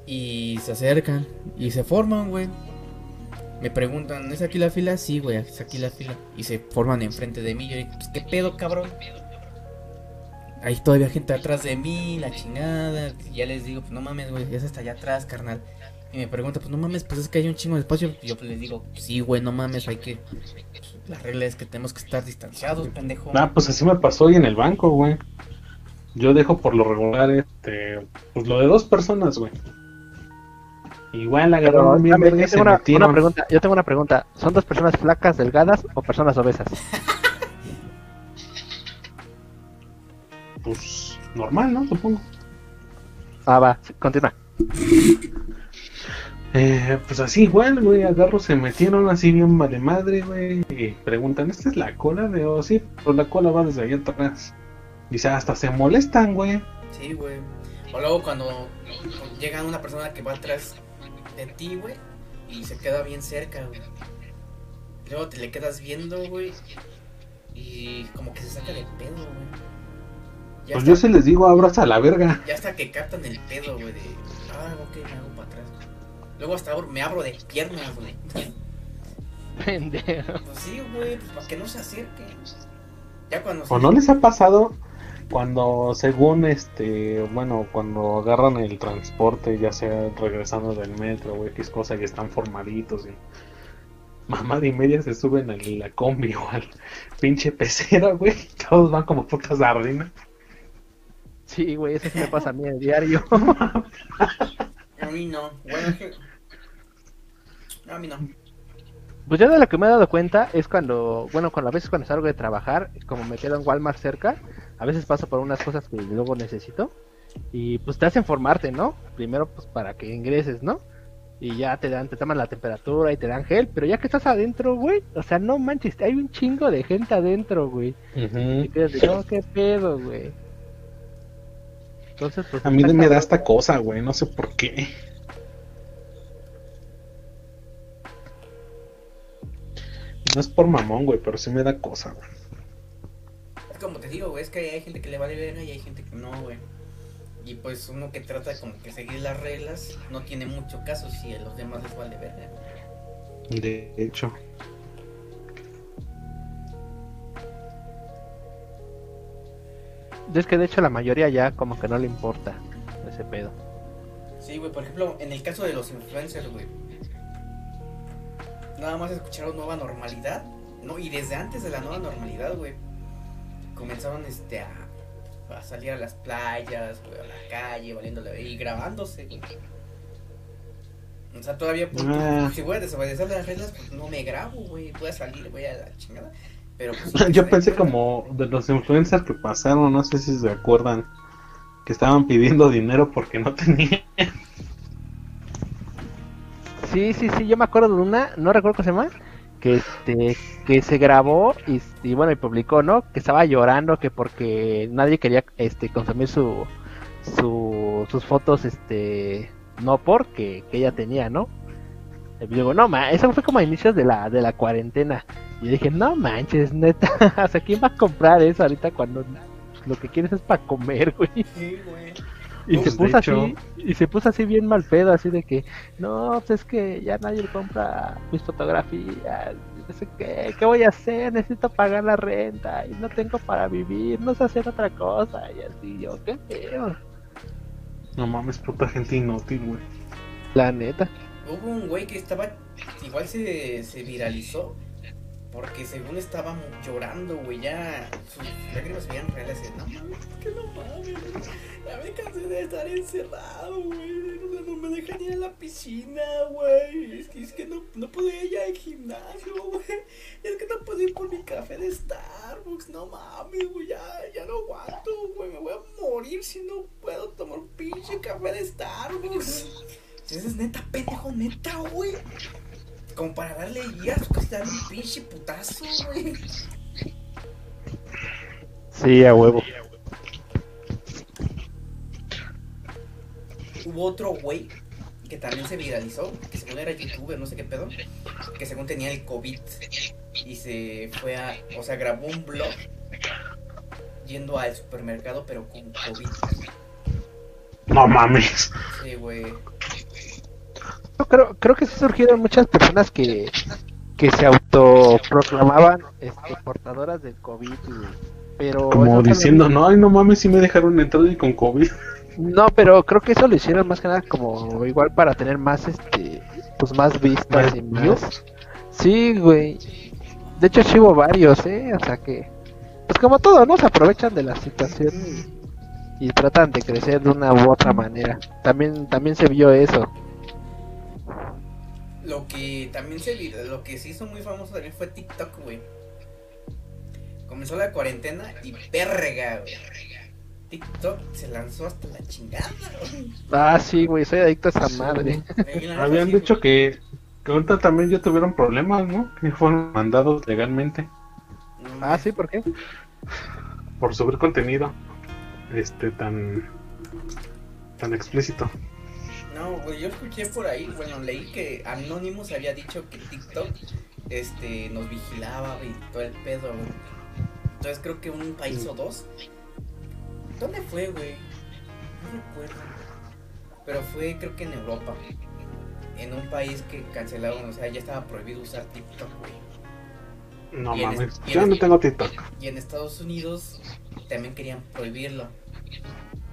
y se acercan y se forman, güey. Me preguntan, ¿es aquí la fila? Sí, güey, es aquí la fila. Y se forman enfrente de mí. Yo digo, pues, ¿qué pedo, cabrón? Hay todavía gente atrás de mí, la chingada. Ya les digo, pues no mames, güey, es hasta allá atrás, carnal. Y me pregunta, pues no mames, pues es que hay un chingo de espacio. Y yo pues, les digo, sí, güey, no mames, hay que. pues, la regla es que tenemos que estar distanciados, pendejo. Ah, pues así me pasó hoy en el banco, güey. Yo dejo por lo regular, este, pues lo de dos personas, güey. Igual Pero, agarraron bien verga y yo, se tengo una, pregunta, yo tengo una pregunta. ¿Son dos personas flacas, delgadas o personas obesas? Pues normal, ¿no? Supongo. Ah, va, sí, continúa. Eh, pues así igual, güey, agarro, se metieron así bien de madre, güey, y preguntan, ¿esta es la cola de O? Sí, pues la cola va desde allá atrás. Dice, hasta se molestan, güey. Sí, güey. O luego cuando llega una persona que va atrás de ti, güey, y se queda bien cerca, güey. Luego te le quedas viendo, güey, y como que se saca de pedo, güey. Ya Pues hasta- yo se les digo, abras a la verga. Ya hasta que captan el pedo, güey, de, ah, ok, me hago para atrás. Luego hasta abro- me abro de piernas, güey. Pendejo. Pues sí, güey, pues para que no se acerque. Ya cuando ¿O no les ha pasado cuando, según este, bueno, cuando agarran el transporte, ya sea regresando del metro o X cosa y están formaditos y mamada y media se suben a la combi o al pinche pecera, güey? Todos van como putas sardinas. Sí, güey, eso sí me pasa a mí a diario. A mí no, bueno, es que... A mí no. Pues yo de lo que me he dado cuenta es cuando, bueno, cuando a veces cuando salgo de trabajar, como me queda un Walmart cerca, a veces paso por unas cosas que luego necesito y pues te hacen formarte, ¿no? Primero pues para que ingreses, ¿no? Y ya te dan, te toman la temperatura y te dan gel, pero ya que estás adentro, güey, o sea, no manches, hay un chingo de gente adentro, güey. Y quedas de, no, qué pedo, güey. Entonces, pues... A mí me da esta cosa, güey, no sé por qué. No es por mamón, güey, pero sí me da cosa, güey. Como te digo, güey, es que hay gente que le vale verga y hay gente que no, güey. Y pues uno que trata como que seguir las reglas no tiene mucho caso si a los demás les vale verga. De hecho. Es que de hecho la mayoría ya como que no le importa ese pedo. Sí, güey, por ejemplo, en el caso de los influencers, güey. Nada más escucharon nueva normalidad, ¿no? Y desde antes de la nueva normalidad, güey. Comenzaron este a, a salir a las playas, güey, a la calle, valiéndole y grabándose, güey. O sea, todavía pues, Ah. si voy a desobedecer las reglas, pues no me grabo, güey. Voy a salir, voy a la chingada. Pero pues, Yo pensé como de los influencers que pasaron, no sé si se acuerdan, que estaban pidiendo dinero porque no tenían. Sí, sí, sí, yo me acuerdo de una, no recuerdo cómo se llama, que este, que se grabó y, bueno, y publicó, ¿no? Que estaba llorando que porque nadie quería este consumir su, su sus fotos, este, no porque que ella tenía, ¿no? Y digo, no, ma, eso fue como a inicios de la, de la cuarentena. Y dije, no manches, neta, o sea, ¿quién va a comprar eso ahorita cuando lo que quieres es para comer, güey? Sí, güey. Y Pues, se de puso hecho. así, y se puso así bien mal pedo, así de que, no, pues es que ya nadie compra mis fotografías, no sé qué, ¿qué voy a hacer? Necesito pagar la renta y no tengo para vivir, no sé hacer otra cosa, y así, yo, qué pedo, No mames, puta gente inútil, güey. la neta. Hubo un güey que estaba, igual se, se viralizó, porque según estaba llorando, güey, ya sus lágrimas veían reales. y, No mames, es que no mames, ya me cansé de estar encerrado, güey, no, me dejan ir a la piscina, güey, es que, es que no, no puedo ir al gimnasio, güey, es que no puedo ir por mi café de Starbucks, no mames, güey, ya, ya no aguanto, güey, me voy a morir si no puedo tomar pinche café de Starbucks. Si ese es neta, pendejo, neta, güey. Como para darle guía a su casa y darle un pinche putazo, güey. Sí, a huevo. Hubo otro güey que también se viralizó, que según era youtuber, no sé qué pedo, que según tenía el COVID y se fue a, o sea, grabó un blog yendo al supermercado pero con COVID. No mames. Sí, güey. Yo creo, creo que sí surgieron muchas personas que, que se autoproclamaban este, portadoras del COVID, güey. Pero Como diciendo, no, ay, no mames, si me dejaron entrar y con COVID. No, pero creo que eso lo hicieron más que nada como igual para tener más, este, pues más vistas ¿Más y más. Sí, güey. De hecho, hubo varios, ¿eh? O sea que, pues como todo, ¿no? Se aprovechan de la situación y, y tratan de crecer de una u otra manera. También, también se vio eso. Lo que también se lo que se hizo muy famoso también fue TikTok, güey. Comenzó la cuarentena y verga, güey. TikTok se lanzó hasta la chingada, güey. Ah, sí, güey, soy adicto a esa madre. Habían dicho que, que ahorita también ya tuvieron problemas, ¿no? Que fueron mandados legalmente Ah, sí, ¿por qué? por subir contenido este tan tan explícito. No, güey, yo escuché por ahí, bueno, leí que Anonymous había dicho que TikTok este nos vigilaba, güey, todo el pedo, güey. Entonces creo que un país o dos. ¿Dónde fue, güey? No recuerdo. Pero fue creo que en Europa. En un país que cancelaron, o sea, ya estaba prohibido usar TikTok, güey. No Y mames, yo no tengo TikTok. Y en Estados Unidos también querían prohibirlo.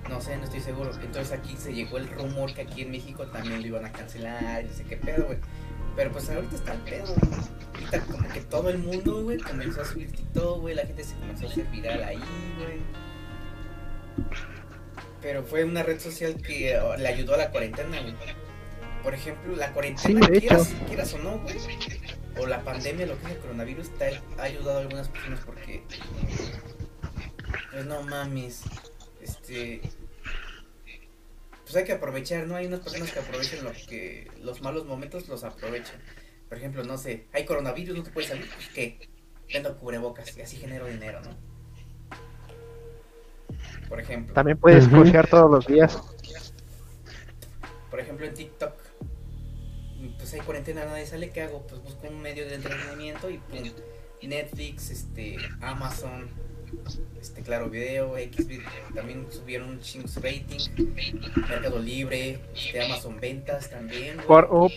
No sé, no estoy seguro. Entonces aquí se llegó el rumor que aquí en México también lo iban a cancelar no sé qué pedo, güey. Pero pues ahorita está el pedo, güey. Ahorita como que todo el mundo, güey, comenzó a subir TikTok, güey. La gente se comenzó a hacer viral ahí, güey. Pero fue una red social que oh, le ayudó a la cuarentena, güey. Por ejemplo, la cuarentena, Sí, quieras, quieras o no, güey. O la pandemia, lo que es el coronavirus, te ha ayudado a algunas personas porque. Pues no mames. Este. Pues hay que aprovechar, ¿no? Hay unas personas que aprovechan lo que. Los malos momentos los aprovechan. Por ejemplo, no sé, hay coronavirus, no te puedes salir, pues ¿qué? Vendo cubrebocas y así genero dinero, ¿no? Por ejemplo. También puedes cochear todos los días. Por ejemplo, en TikTok, pues hay cuarentena, nadie sale, ¿qué hago? Pues busco un medio de entretenimiento y pum, Netflix, este, Amazon, este, Claro Video, X también subieron un chingo su rating, Mercado Libre, este, Amazon Ventas también. Por up,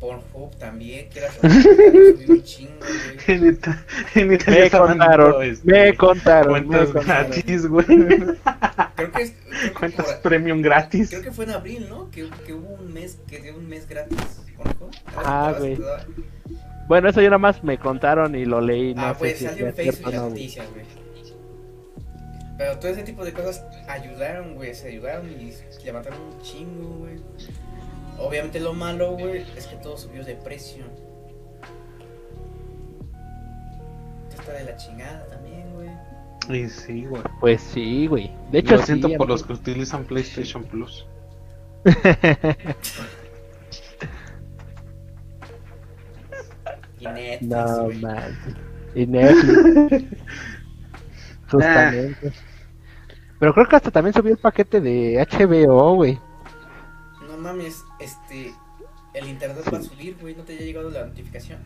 Pornhub también, que era un chingo, güey. En Italia me contaron, este, me contaron, me contaron. gratis, güey. Creo que, es, creo, por- premium gratis. creo que fue en abril, ¿no? Que, que hubo un mes, que dio un mes gratis, Pornhub. Ah, ¿Te güey. Bueno, eso yo nada más me contaron y lo leí, no ah, sé pues si salió en Facebook las noticias, güey. Pero todo ese tipo de cosas ayudaron, güey. Se ayudaron y levantaron un chingo, güey. Obviamente lo malo, güey, es que todo subió de precio. Esto está de la chingada también, güey. Y sí, güey. Pues sí, güey. De hecho, Lo siento sí, por los que utilizan PlayStation Plus. Y Netflix, No, man. Y Netflix. Justamente. Pero creo que hasta también subió el paquete de HBO, güey. No mames, este. El internet va a subir, güey. ¿No te haya llegado la notificación?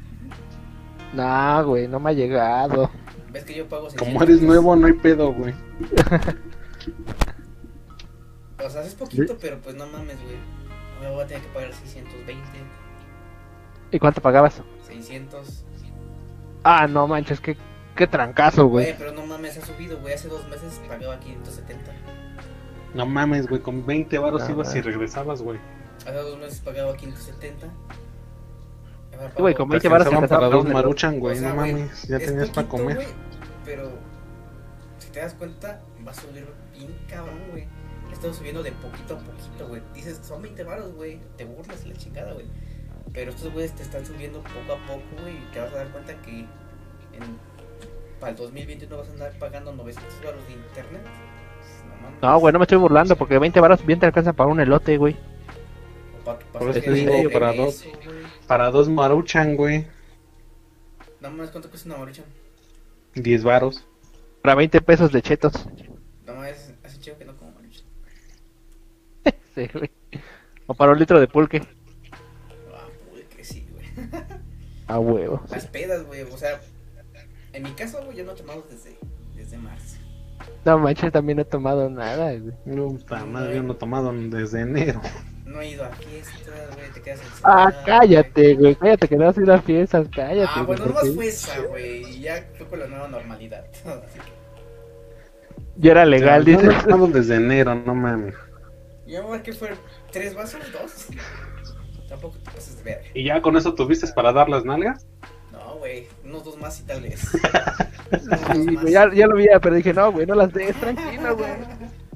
No, güey, no me ha llegado. ¿Ves que yo pago Como 600 eres nuevo, no hay pedo, güey. O sea, es poquito, pero pues no mames, güey. Ahora voy a tener que pagar 620, ¿Y cuánto pagabas? 600. Ah, no manches, qué, qué trancazo, Güey, güey. pero no mames, ha subido, güey. Hace dos meses pagaba 570. No mames, güey. Con 20 varos No, ibas y regresabas, güey. Hace dos meses pagaba 570. Ahora Sí, güey, con Te 20 varos para dos maruchan, güey. O sea, no güey, mames. Ya tenías para poquito, comer. güey, pero si te das cuenta, va a subir bien cabrón, güey. Ha estado subiendo de poquito a poquito, güey. Dices, son 20 varos, güey. Te burlas y la chingada, güey. Pero estos güeyes te están subiendo poco a poco, güey. Y te vas a dar cuenta que en, para el 2021 vas a andar pagando 900 varos de internet. No, mames. No, güey, no me estoy burlando porque 20 varos bien te alcanza para un elote, güey. O pa' Por eso te de digo, para dos. güey. Para dos maruchan, güey. No mames, ¿cuánto cuesta una maruchan? 10 varos. Para 20 pesos de chetos. No mames, hace chido que no como maruchan. Sí, güey. O para un litro de pulque. A huevo. Las pedas, güey, o sea, en mi caso, güey, yo no he tomado desde, desde marzo. No manches, también no he tomado nada, güey. No, madre, yo no he tomado desde enero. no he ido a fiestas, güey, te quedas Ah, encerrado, cállate, güey, cállate que no vas a ir a fiestas, cállate. Ah, güey, bueno, porque nomás fue esa, güey, y ya fue con la nueva normalidad. Ya era legal, Yo no estado desde enero, no mames. ¿Y ahora qué fue? ¿Tres vasos? ¿Dos? Tampoco te pases de ver. ¿Y ya con eso tuviste para dar las nalgas? No, güey, unos dos más y tal vez. Sí, ya, ya lo vi, pero dije, no, güey, no las des, tranquilo, güey.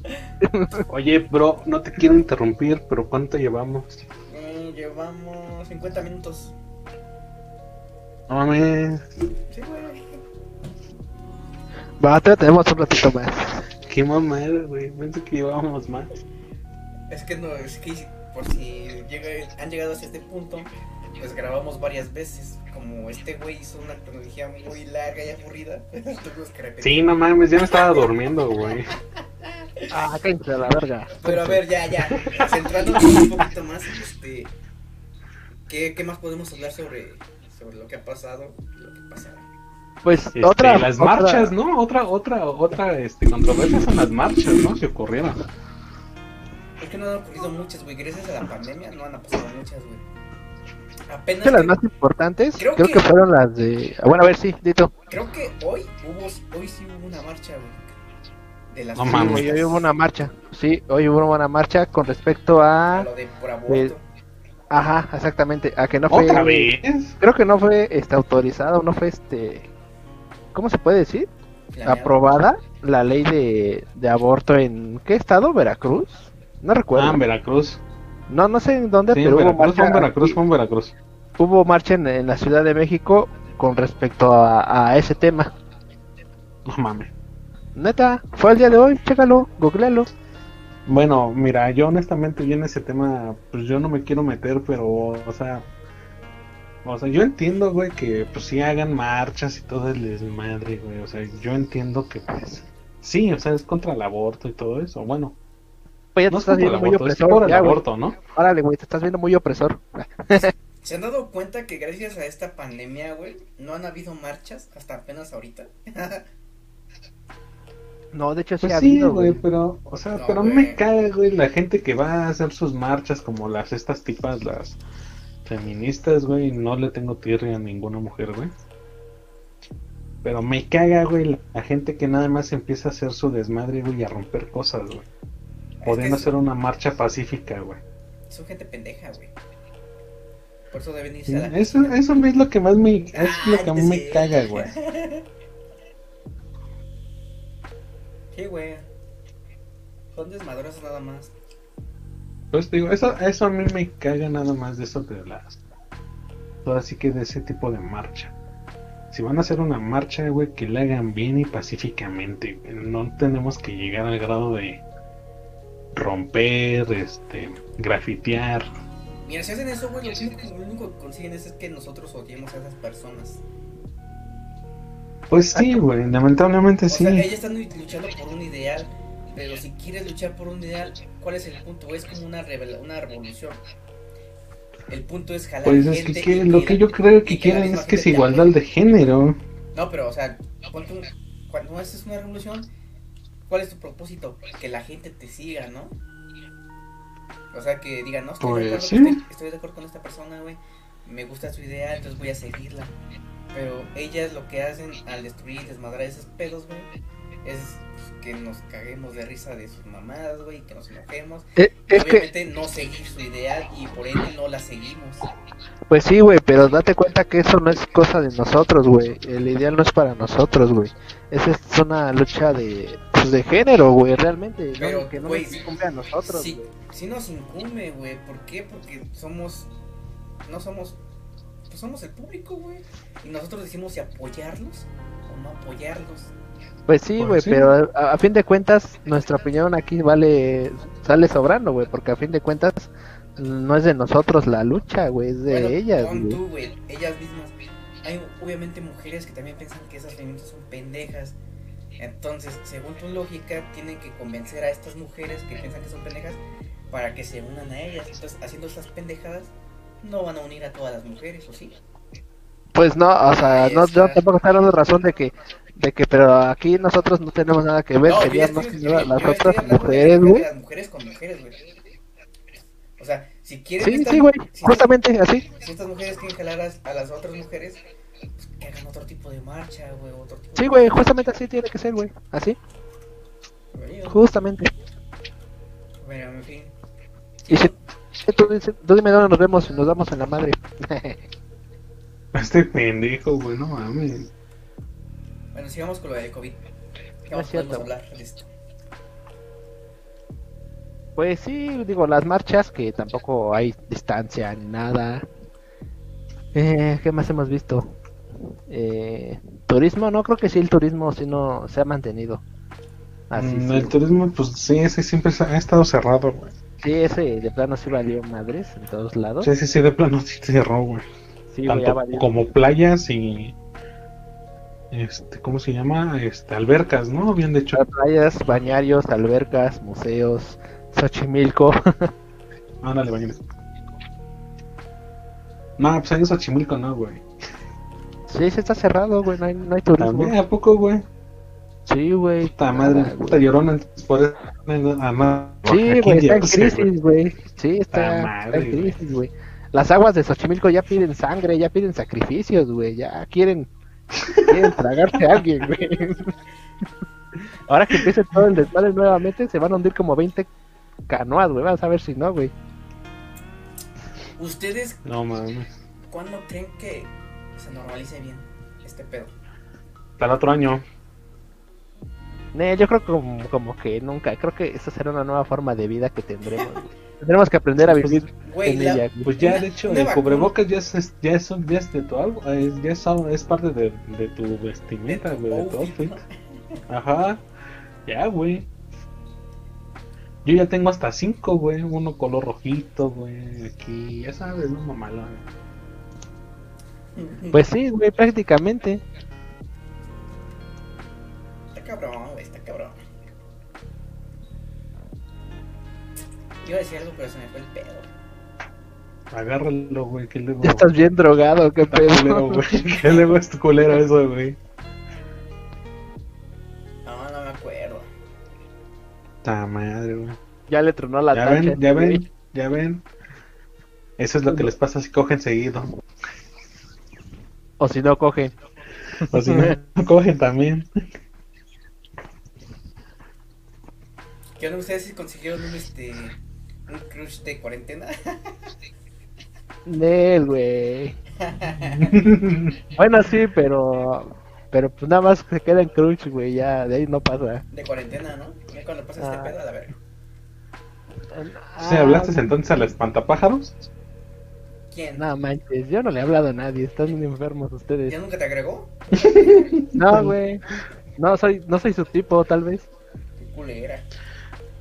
Oye, bro, no te quiero interrumpir, pero ¿cuánto llevamos? Mm, llevamos 50 minutos. No mames, Sí, güey. Va, todavía tenemos un ratito más. qué mamada, güey. Pensé que llevábamos más. Es que no, es que por si llega, han llegado hasta este punto, pues grabamos varias veces. Como este güey hizo una cronología muy larga y aburrida, tuvimos que repetir. Sí, no mames, ya me estaba durmiendo, güey. Ah, cállense a la verga. Pero a ver, ya, ya, centrándonos un poquito más, este, ¿qué, qué más podemos hablar sobre, sobre lo que ha pasado y lo que pasará? Pues Este, otra. las otra- marchas, ¿no? Otra, otra, otra, este, controversia son las marchas, ¿no? Que ocurrieron. Que no han ocurrido muchas, güey, gracias a la pandemia no han pasado muchas, güey. Apenas que las que- más importantes, Creo creo, que- que... fueron las de. ah, Bueno, a ver, sí, Dito. Creo que hoy hubo, hoy sí hubo una marcha, güey. De las No Sí, mames. hoy hubo una marcha. Sí, hoy hubo una marcha con respecto a a. lo de por aborto. Ajá, exactamente. A que no fue. ¿Otra vez? Creo que no fue este, autorizado, no fue este. ¿Cómo se puede decir? planeado. Aprobada la ley de, de aborto en. ¿Qué estado? ¿Veracruz? No recuerdo. Ah, en Veracruz. No, no sé en dónde, Sí, en pero hubo Veracruz, marcha. fue en Veracruz, fue en Veracruz. hubo marcha en, en la Ciudad de México con respecto a, a ese tema. No mames. Neta, fue el día de hoy, chécalo, googlealo. Bueno, mira, yo honestamente yo en ese tema, pues yo no me quiero meter, pero, o sea, o sea, yo entiendo, güey, que pues sí hagan marchas y todo el desmadre, güey, o sea, yo entiendo que pues, sí, o sea, es contra el aborto y todo eso, bueno, Pues ya te no es estás viendo muy opresor. por el ya, aborto, ¿no? Órale, güey, te estás viendo muy opresor. ¿Se han dado cuenta que gracias a esta pandemia, güey, no han habido marchas hasta apenas ahorita? No, de hecho sí Pues ha sí, habido, güey, pero, o sea, No, pero güey. me cae, güey, la gente que va a hacer sus marchas como las, estas tipas, las feministas, güey, no le tengo tierra a ninguna mujer, güey. Pero me caga, güey, la, la gente que nada más empieza a hacer su desmadre, güey, y a romper cosas, güey. Podrían que hacer una marcha pacífica, güey. Son gente pendeja, güey. Por eso deben irse Sí, a la Eso, eso es lo que más me, es lo que a mí me caga, güey. Sí, güey. Son desmadrosos nada más. Pues digo, eso, eso a mí me caga nada más de eso de las. Todo así que de ese tipo de marcha. Si van a hacer una marcha, güey, que la hagan bien y pacíficamente. No tenemos que llegar al grado de romper, este, grafitear. Mira, si hacen eso, güey, lo único, lo único que consiguen es, que nosotros odiemos a esas personas. Pues sí, güey, lamentablemente O sí. sea, ellas están luchando por un ideal, pero si quieres luchar por un ideal, ¿cuál es el punto? Es como una, revela- una revolución. El punto es jalar Pues es gente que, lo que yo creo que quieren es que es igualdad de género. No, pero, o sea, cuando haces una revolución, ¿cuál es tu propósito? Que la gente te siga, ¿no? O sea, que digan, no, estoy, Pues, de, acuerdo sí. con este- estoy de acuerdo con esta persona, güey. Me gusta su idea, entonces voy a seguirla. Pero ellas lo que hacen al destruir y desmadrar esos pedos, güey, es pues, que nos caguemos de risa de sus mamadas, güey, que nos enojemos. Eh, Y es que, obviamente no seguir su ideal y por ende no la seguimos. pues sí, güey, pero date cuenta que eso no es cosa de nosotros, güey. El ideal no es para nosotros, güey. Esa es una lucha de, pues, de género, güey, realmente. ¿no? Pero, que no güey, nos incumbe a nosotros. Sí, güey. sí nos incumbe, güey. ¿Por qué? Porque somos. No somos. Pues somos el público, güey. Y nosotros decimos si apoyarlos o no apoyarlos. Pues sí, Pues güey, sí. pero a, a fin de cuentas nuestra opinión aquí vale sale sobrando, güey, porque a fin de cuentas no es de nosotros la lucha, güey, es de Bueno, ellas, güey. tú, güey. Ellas mismas. Hay obviamente mujeres que también piensan que esas feministas son pendejas. Entonces, según tu lógica, tienen que convencer a estas mujeres que piensan que son pendejas para que se unan a ellas. Entonces, haciendo estas pendejadas, no van a unir a todas las mujeres, ¿o sí? Pues no, o sea, no, yo tampoco está dando razón de que de que pero aquí nosotros no tenemos nada que ver, No, serían más que las otras mujeres, güey. Las mujeres con mujeres, güey. O sea, Si quieren Sí, estas- sí, güey, si- justamente así. Si estas mujeres quieren jalar a, a las otras mujeres, que hagan otro tipo de marcha, güey, otro tipo Sí, de... güey, justamente así tiene que ser, güey. Así, Bienvenido. justamente. Bueno, en fin. Y si, tú, dices- tú dime dónde nos vemos y nos damos en la madre. Este pendejo, güey, no mames. Bueno, sigamos con lo del COVID. ¿Qué No es cierto. hablar de esto? Pues sí, digo, las marchas que tampoco hay distancia ni nada. Eh, ¿Qué más hemos visto? Eh, turismo, no creo que sí, el turismo sí no se ha mantenido. Así Mm, sí. El turismo, pues sí, ese siempre ha estado cerrado, güey. Sí, ese de plano sí valió madres en todos lados. Sí, sí, sí, de plano sí cerró, güey. Sí, Tanto valido. como playas y. Este, ¿cómo se llama? Este, albercas, ¿no? Habían de hecho. Playas, bañarios, albercas, museos, Xochimilco. Ándale, bañeras. No, pues ahí en Xochimilco no, güey. Sí, se está cerrado, güey, no hay, no hay turismo. También, ¿a poco, güey? Sí, güey. Puta madre, güey. puta llorona. Por eso, a nada. Sí, güey, está en crisis, güey. Sí, está, Ta está madre, en crisis, güey. Las aguas de Xochimilco ya piden sangre, ya piden sacrificios, güey. Ya quieren, quieren tragarse a alguien, güey. Ahora que empiece todo el desmadre nuevamente, se van a hundir como 20 canoas, güey. Vamos a ver si no, güey. ¿Ustedes No mames. cuándo creen que se normalice bien este pedo? Para el otro año. Ne, yo creo como, como que nunca. Creo que esa será una nueva forma de vida que tendremos. Tendremos que aprender a vivir Güey, en la- ella. Pues ya, de hecho, el cubrebocas ya es, es- ya es, ya es de tu algo, es, ya es, es parte de, de tu vestimenta, de de tu outfit, outfit. Ajá, ya, güey. Yo ya tengo hasta cinco, güey, uno color rojito, güey, aquí, ya sabes, no mamalón. Pues sí, güey, prácticamente. Está cabrón, güey, está cabrón. Iba a decir algo, pero se me fue el pedo. Agárralo, güey, que luego... Ya estás bien drogado, qué Está culero, pedo. güey, que luego es culero eso, güey. No, no me acuerdo. Ta madre, güey. Ya le tronó la Ya tacha. ven, ya güey. ven, ya ven. Eso es lo que les pasa si cogen seguido. O si no cogen. O si no, cogen también. ¿Qué onda ustedes si consiguieron un este un crush de cuarentena? Nel, güey. Bueno, sí, pero. Pero pues nada más se queda en crunch, güey. Ya, de ahí no pasa. De cuarentena, ¿no? Ya cuando pasa Ah. este pedo, a la verga. ¿Se hablaste entonces a la espantapájaros? ¿Quién? No manches, yo no le he hablado a nadie. Están enfermos ustedes. ¿Ya nunca te agregó? No, güey. No soy, no soy su tipo, tal vez. Qué culera.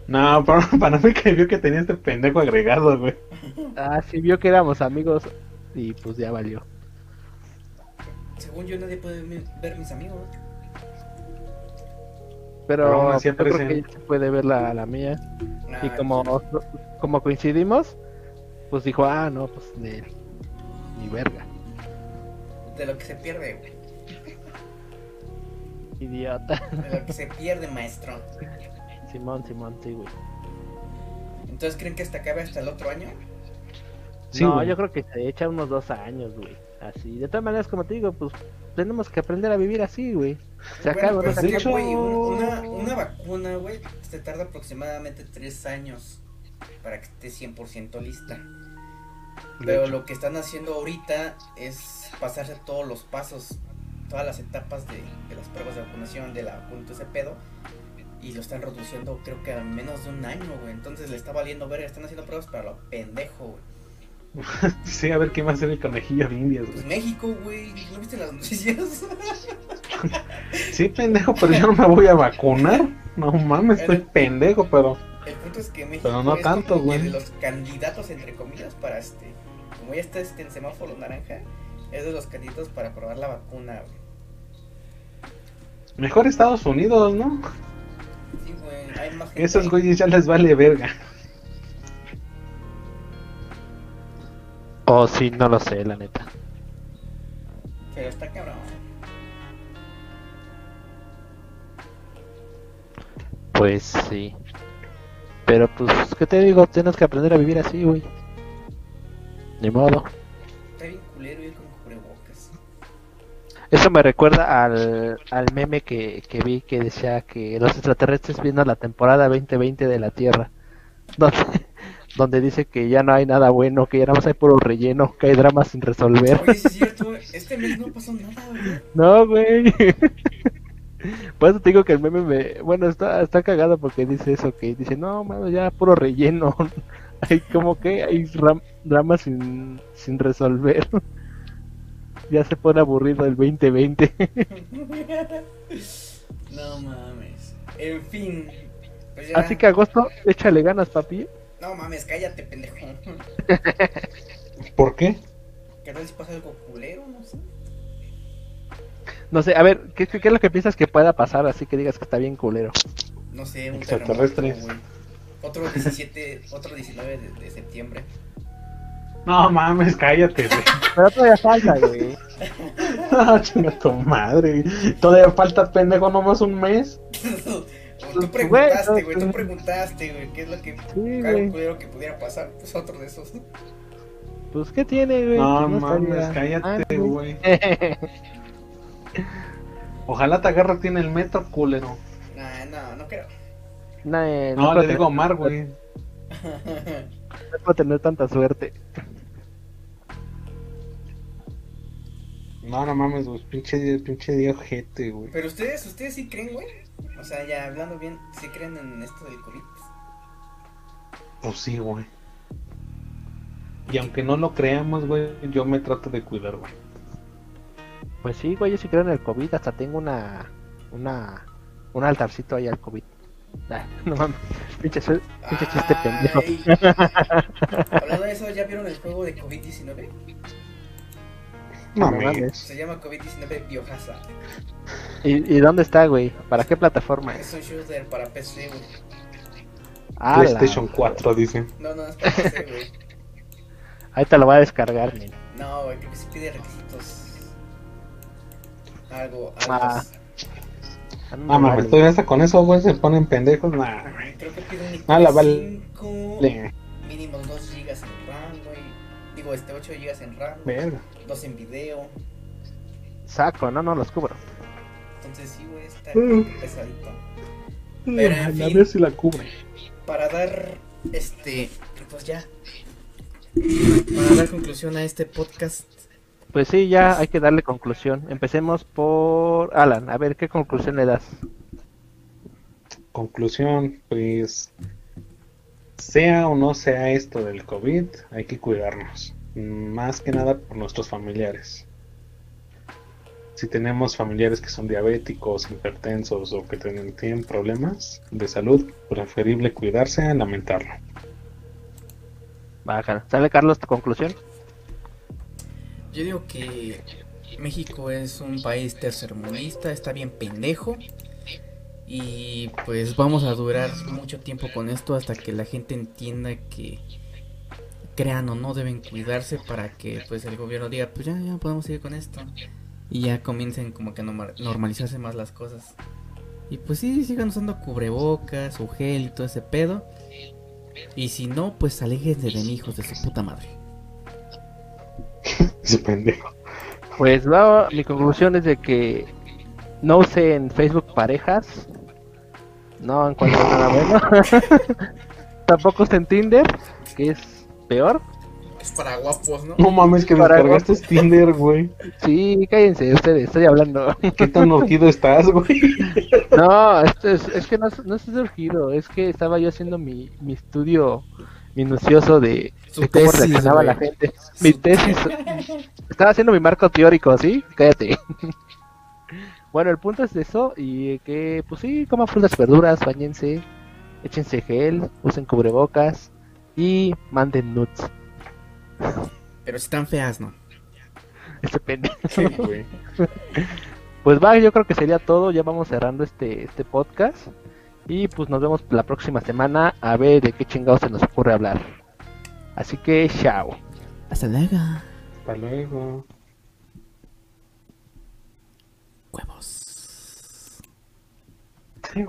No, para, para mí que vio que tenía este pendejo agregado, güey. Ah, sí, vio que éramos amigos. Y pues ya valió. Según yo nadie puede ver mis amigos. Pero, Pero yo creo que sí puede ver la, la mía. Y Ah, como, como coincidimos, pues dijo, ah, no, pues de ni verga. De lo que se pierde, güey. Idiota. De lo que se pierde, maestro. Simón, Simón, sí, güey. Entonces, ¿creen que hasta acabe hasta el otro año? Sí, no, güey. yo creo que se echa unos dos años, güey. Así. De todas maneras, como te digo, pues tenemos que aprender a vivir así, güey. Se Bueno, acaba, pues no de se güey, un- una, una vacuna, güey, se tarda aproximadamente tres años para que esté 100% lista. Pero lo que están haciendo ahorita es pasarse todos los pasos, todas las etapas de, de las pruebas de vacunación, de la vacuna, ese pedo. Y lo están reduciendo, creo que a menos de un año, güey. Entonces le está valiendo ver, están haciendo pruebas para lo pendejo, güey. Sí, a ver va a ser el conejillo de indias, Pues güey. México, güey, ¿no viste las noticias? Sí, pendejo, pero yo no me voy a vacunar. No mames, estoy pendejo, pero. Punto es que México Pero no es tanto, como de los candidatos, entre comillas, para este, como ya está este en semáforo naranja, es de los candidatos para probar la vacuna, güey. Mejor Estados Unidos, ¿no? Sí, güey, hay más gente. Esos güeyes ya les vale verga. Oh, sí, no lo sé, la neta. Pero está cabrón. Pues sí. Pero pues, ¿qué te digo? Tienes que aprender a vivir así, güey. Ni modo. Está bien culero ir con cubrebocas. Eso me recuerda al, al meme que, que vi que decía que los extraterrestres viendo la temporada 2020 de la Tierra. Donde, donde dice que ya no hay nada bueno, que ya nada más hay puro relleno, que hay dramas sin resolver. Oye, sí es cierto, este mes no pasó nada, güey. No, güey. Por eso te digo que el meme me... Bueno, está, está cagado porque dice eso, que dice, no, mano, ya puro relleno. hay como que hay ram- dramas sin, sin resolver. ya se pone aburrido el 2020. No mames. En fin. Pues ya. Así que agosto, échale ganas, papi. No mames, cállate, pendejo. ¿Por qué? ¿Qué tal si pasa algo culero? No sé. No a ver, ¿qué, qué, qué es lo que piensas que pueda pasar así que digas que está bien culero? No sé, un güey. Otro 17, otro 19 de, de septiembre. No mames, cállate, güey. Pero todavía falta, güey. Ah, chinga tu madre. Todavía falta pendejo nomás un mes. tú preguntaste, güey, tú preguntaste, güey, ¿qué es lo que Sí, culero que pudiera pasar? Pues otro de esos. Pues, ¿qué tiene, güey? No mames, estaría- cállate, güey. Ojalá te agarre tiene el metro, culero. Nah, no, no creo. No, eh, No, puedo le digo Omar, güey. No puedo tener tanta suerte. No, no mames, güey. Pinche, pinche día ojete, güey. Pero ustedes, ustedes sí creen, güey. O sea, ya hablando bien, sí creen en esto del COVID. Pues sí, güey. Y aunque no lo creamos, güey, yo me trato de cuidar, güey. Pues sí, güey, yo sí creo en el COVID. Hasta tengo una. Una. Un altarcito ahí al COVID. No mames. Pinche, chiste pendejo. Hablando de eso, ¿ya vieron el juego de COVID-19? No No mames. Se llama COVID-19 Biohazard. ¿Y, ¿Y dónde está, güey? ¿Para qué plataforma es? Un shooter para PC, güey. Ah, la- PlayStation 4, dicen. No, no, es para PC, güey. Ahí te lo voy a descargar, men. No, güey, creo que sí pide requisitos. Algo, algo. Ah. Ah, no mames, vale. todavía hasta con eso, güey, se ponen pendejos. Nah, güey. Creo que pide un Ah, la vale. 5, Le- mínimo 2 GB en RAM, güey. Digo, este 8 GB en RAM. Verga. 2 en video. Saco, no, no los cubro. Entonces sí, güey, está Mm. pesadito. Pero, en A fin. ver si la cubre. Para dar, este, pues ya. Para dar conclusión a este podcast. Pues sí, ya hay que darle conclusión. Empecemos por Alan. A ver, ¿qué conclusión le das? Conclusión, pues. Sea o no sea esto del COVID, hay que cuidarnos. Más que nada por nuestros familiares. Si tenemos familiares que son diabéticos, hipertensos o que tienen, tienen problemas de salud, preferible cuidarse a lamentarlo. Baja. ¿Sale Carlos tu conclusión? Yo digo que México es un país tercermundista, está bien pendejo. Y pues vamos a durar mucho tiempo con esto hasta que la gente entienda que crean o no deben cuidarse para que pues el gobierno diga pues ya, ya podemos seguir con esto. Y ya comiencen como que a norma- normalizarse más las cosas. Y pues sí, sigan usando cubrebocas, su gel y todo ese pedo. Y si no, pues aléjense de mí, hijos de su puta madre. Ese pendejo. Pues va, mi conclusión es de que no usen Facebook parejas. No encuentro nada bueno. Tampoco usen Tinder, que es peor. Es para guapos, ¿no? No mames, que Para descargaste Tinder, güey. Sí, cállense ustedes, estoy hablando. ¿Qué tan urgido estás, güey? No, esto es, es que no, es- no es surgido, es que estaba yo haciendo mi, mi estudio minucioso de, Su cómo tesis, reaccionaba güey. la gente. Mi tesis. Estaba haciendo mi marco teórico, ¿sí? Cállate. Bueno, el punto es de eso y que, pues sí, coman frutas y verduras, bañense, échense gel, usen cubrebocas y manden nuts. Pero si están feas, ¿no? Este pendejo. Sí, güey. Pues va, yo creo que sería todo. Ya vamos cerrando este, este podcast. Y pues nos vemos la próxima semana a ver de qué chingados se nos ocurre hablar. Así que, chao. Hasta luego. Hasta luego. Huevos. Sí.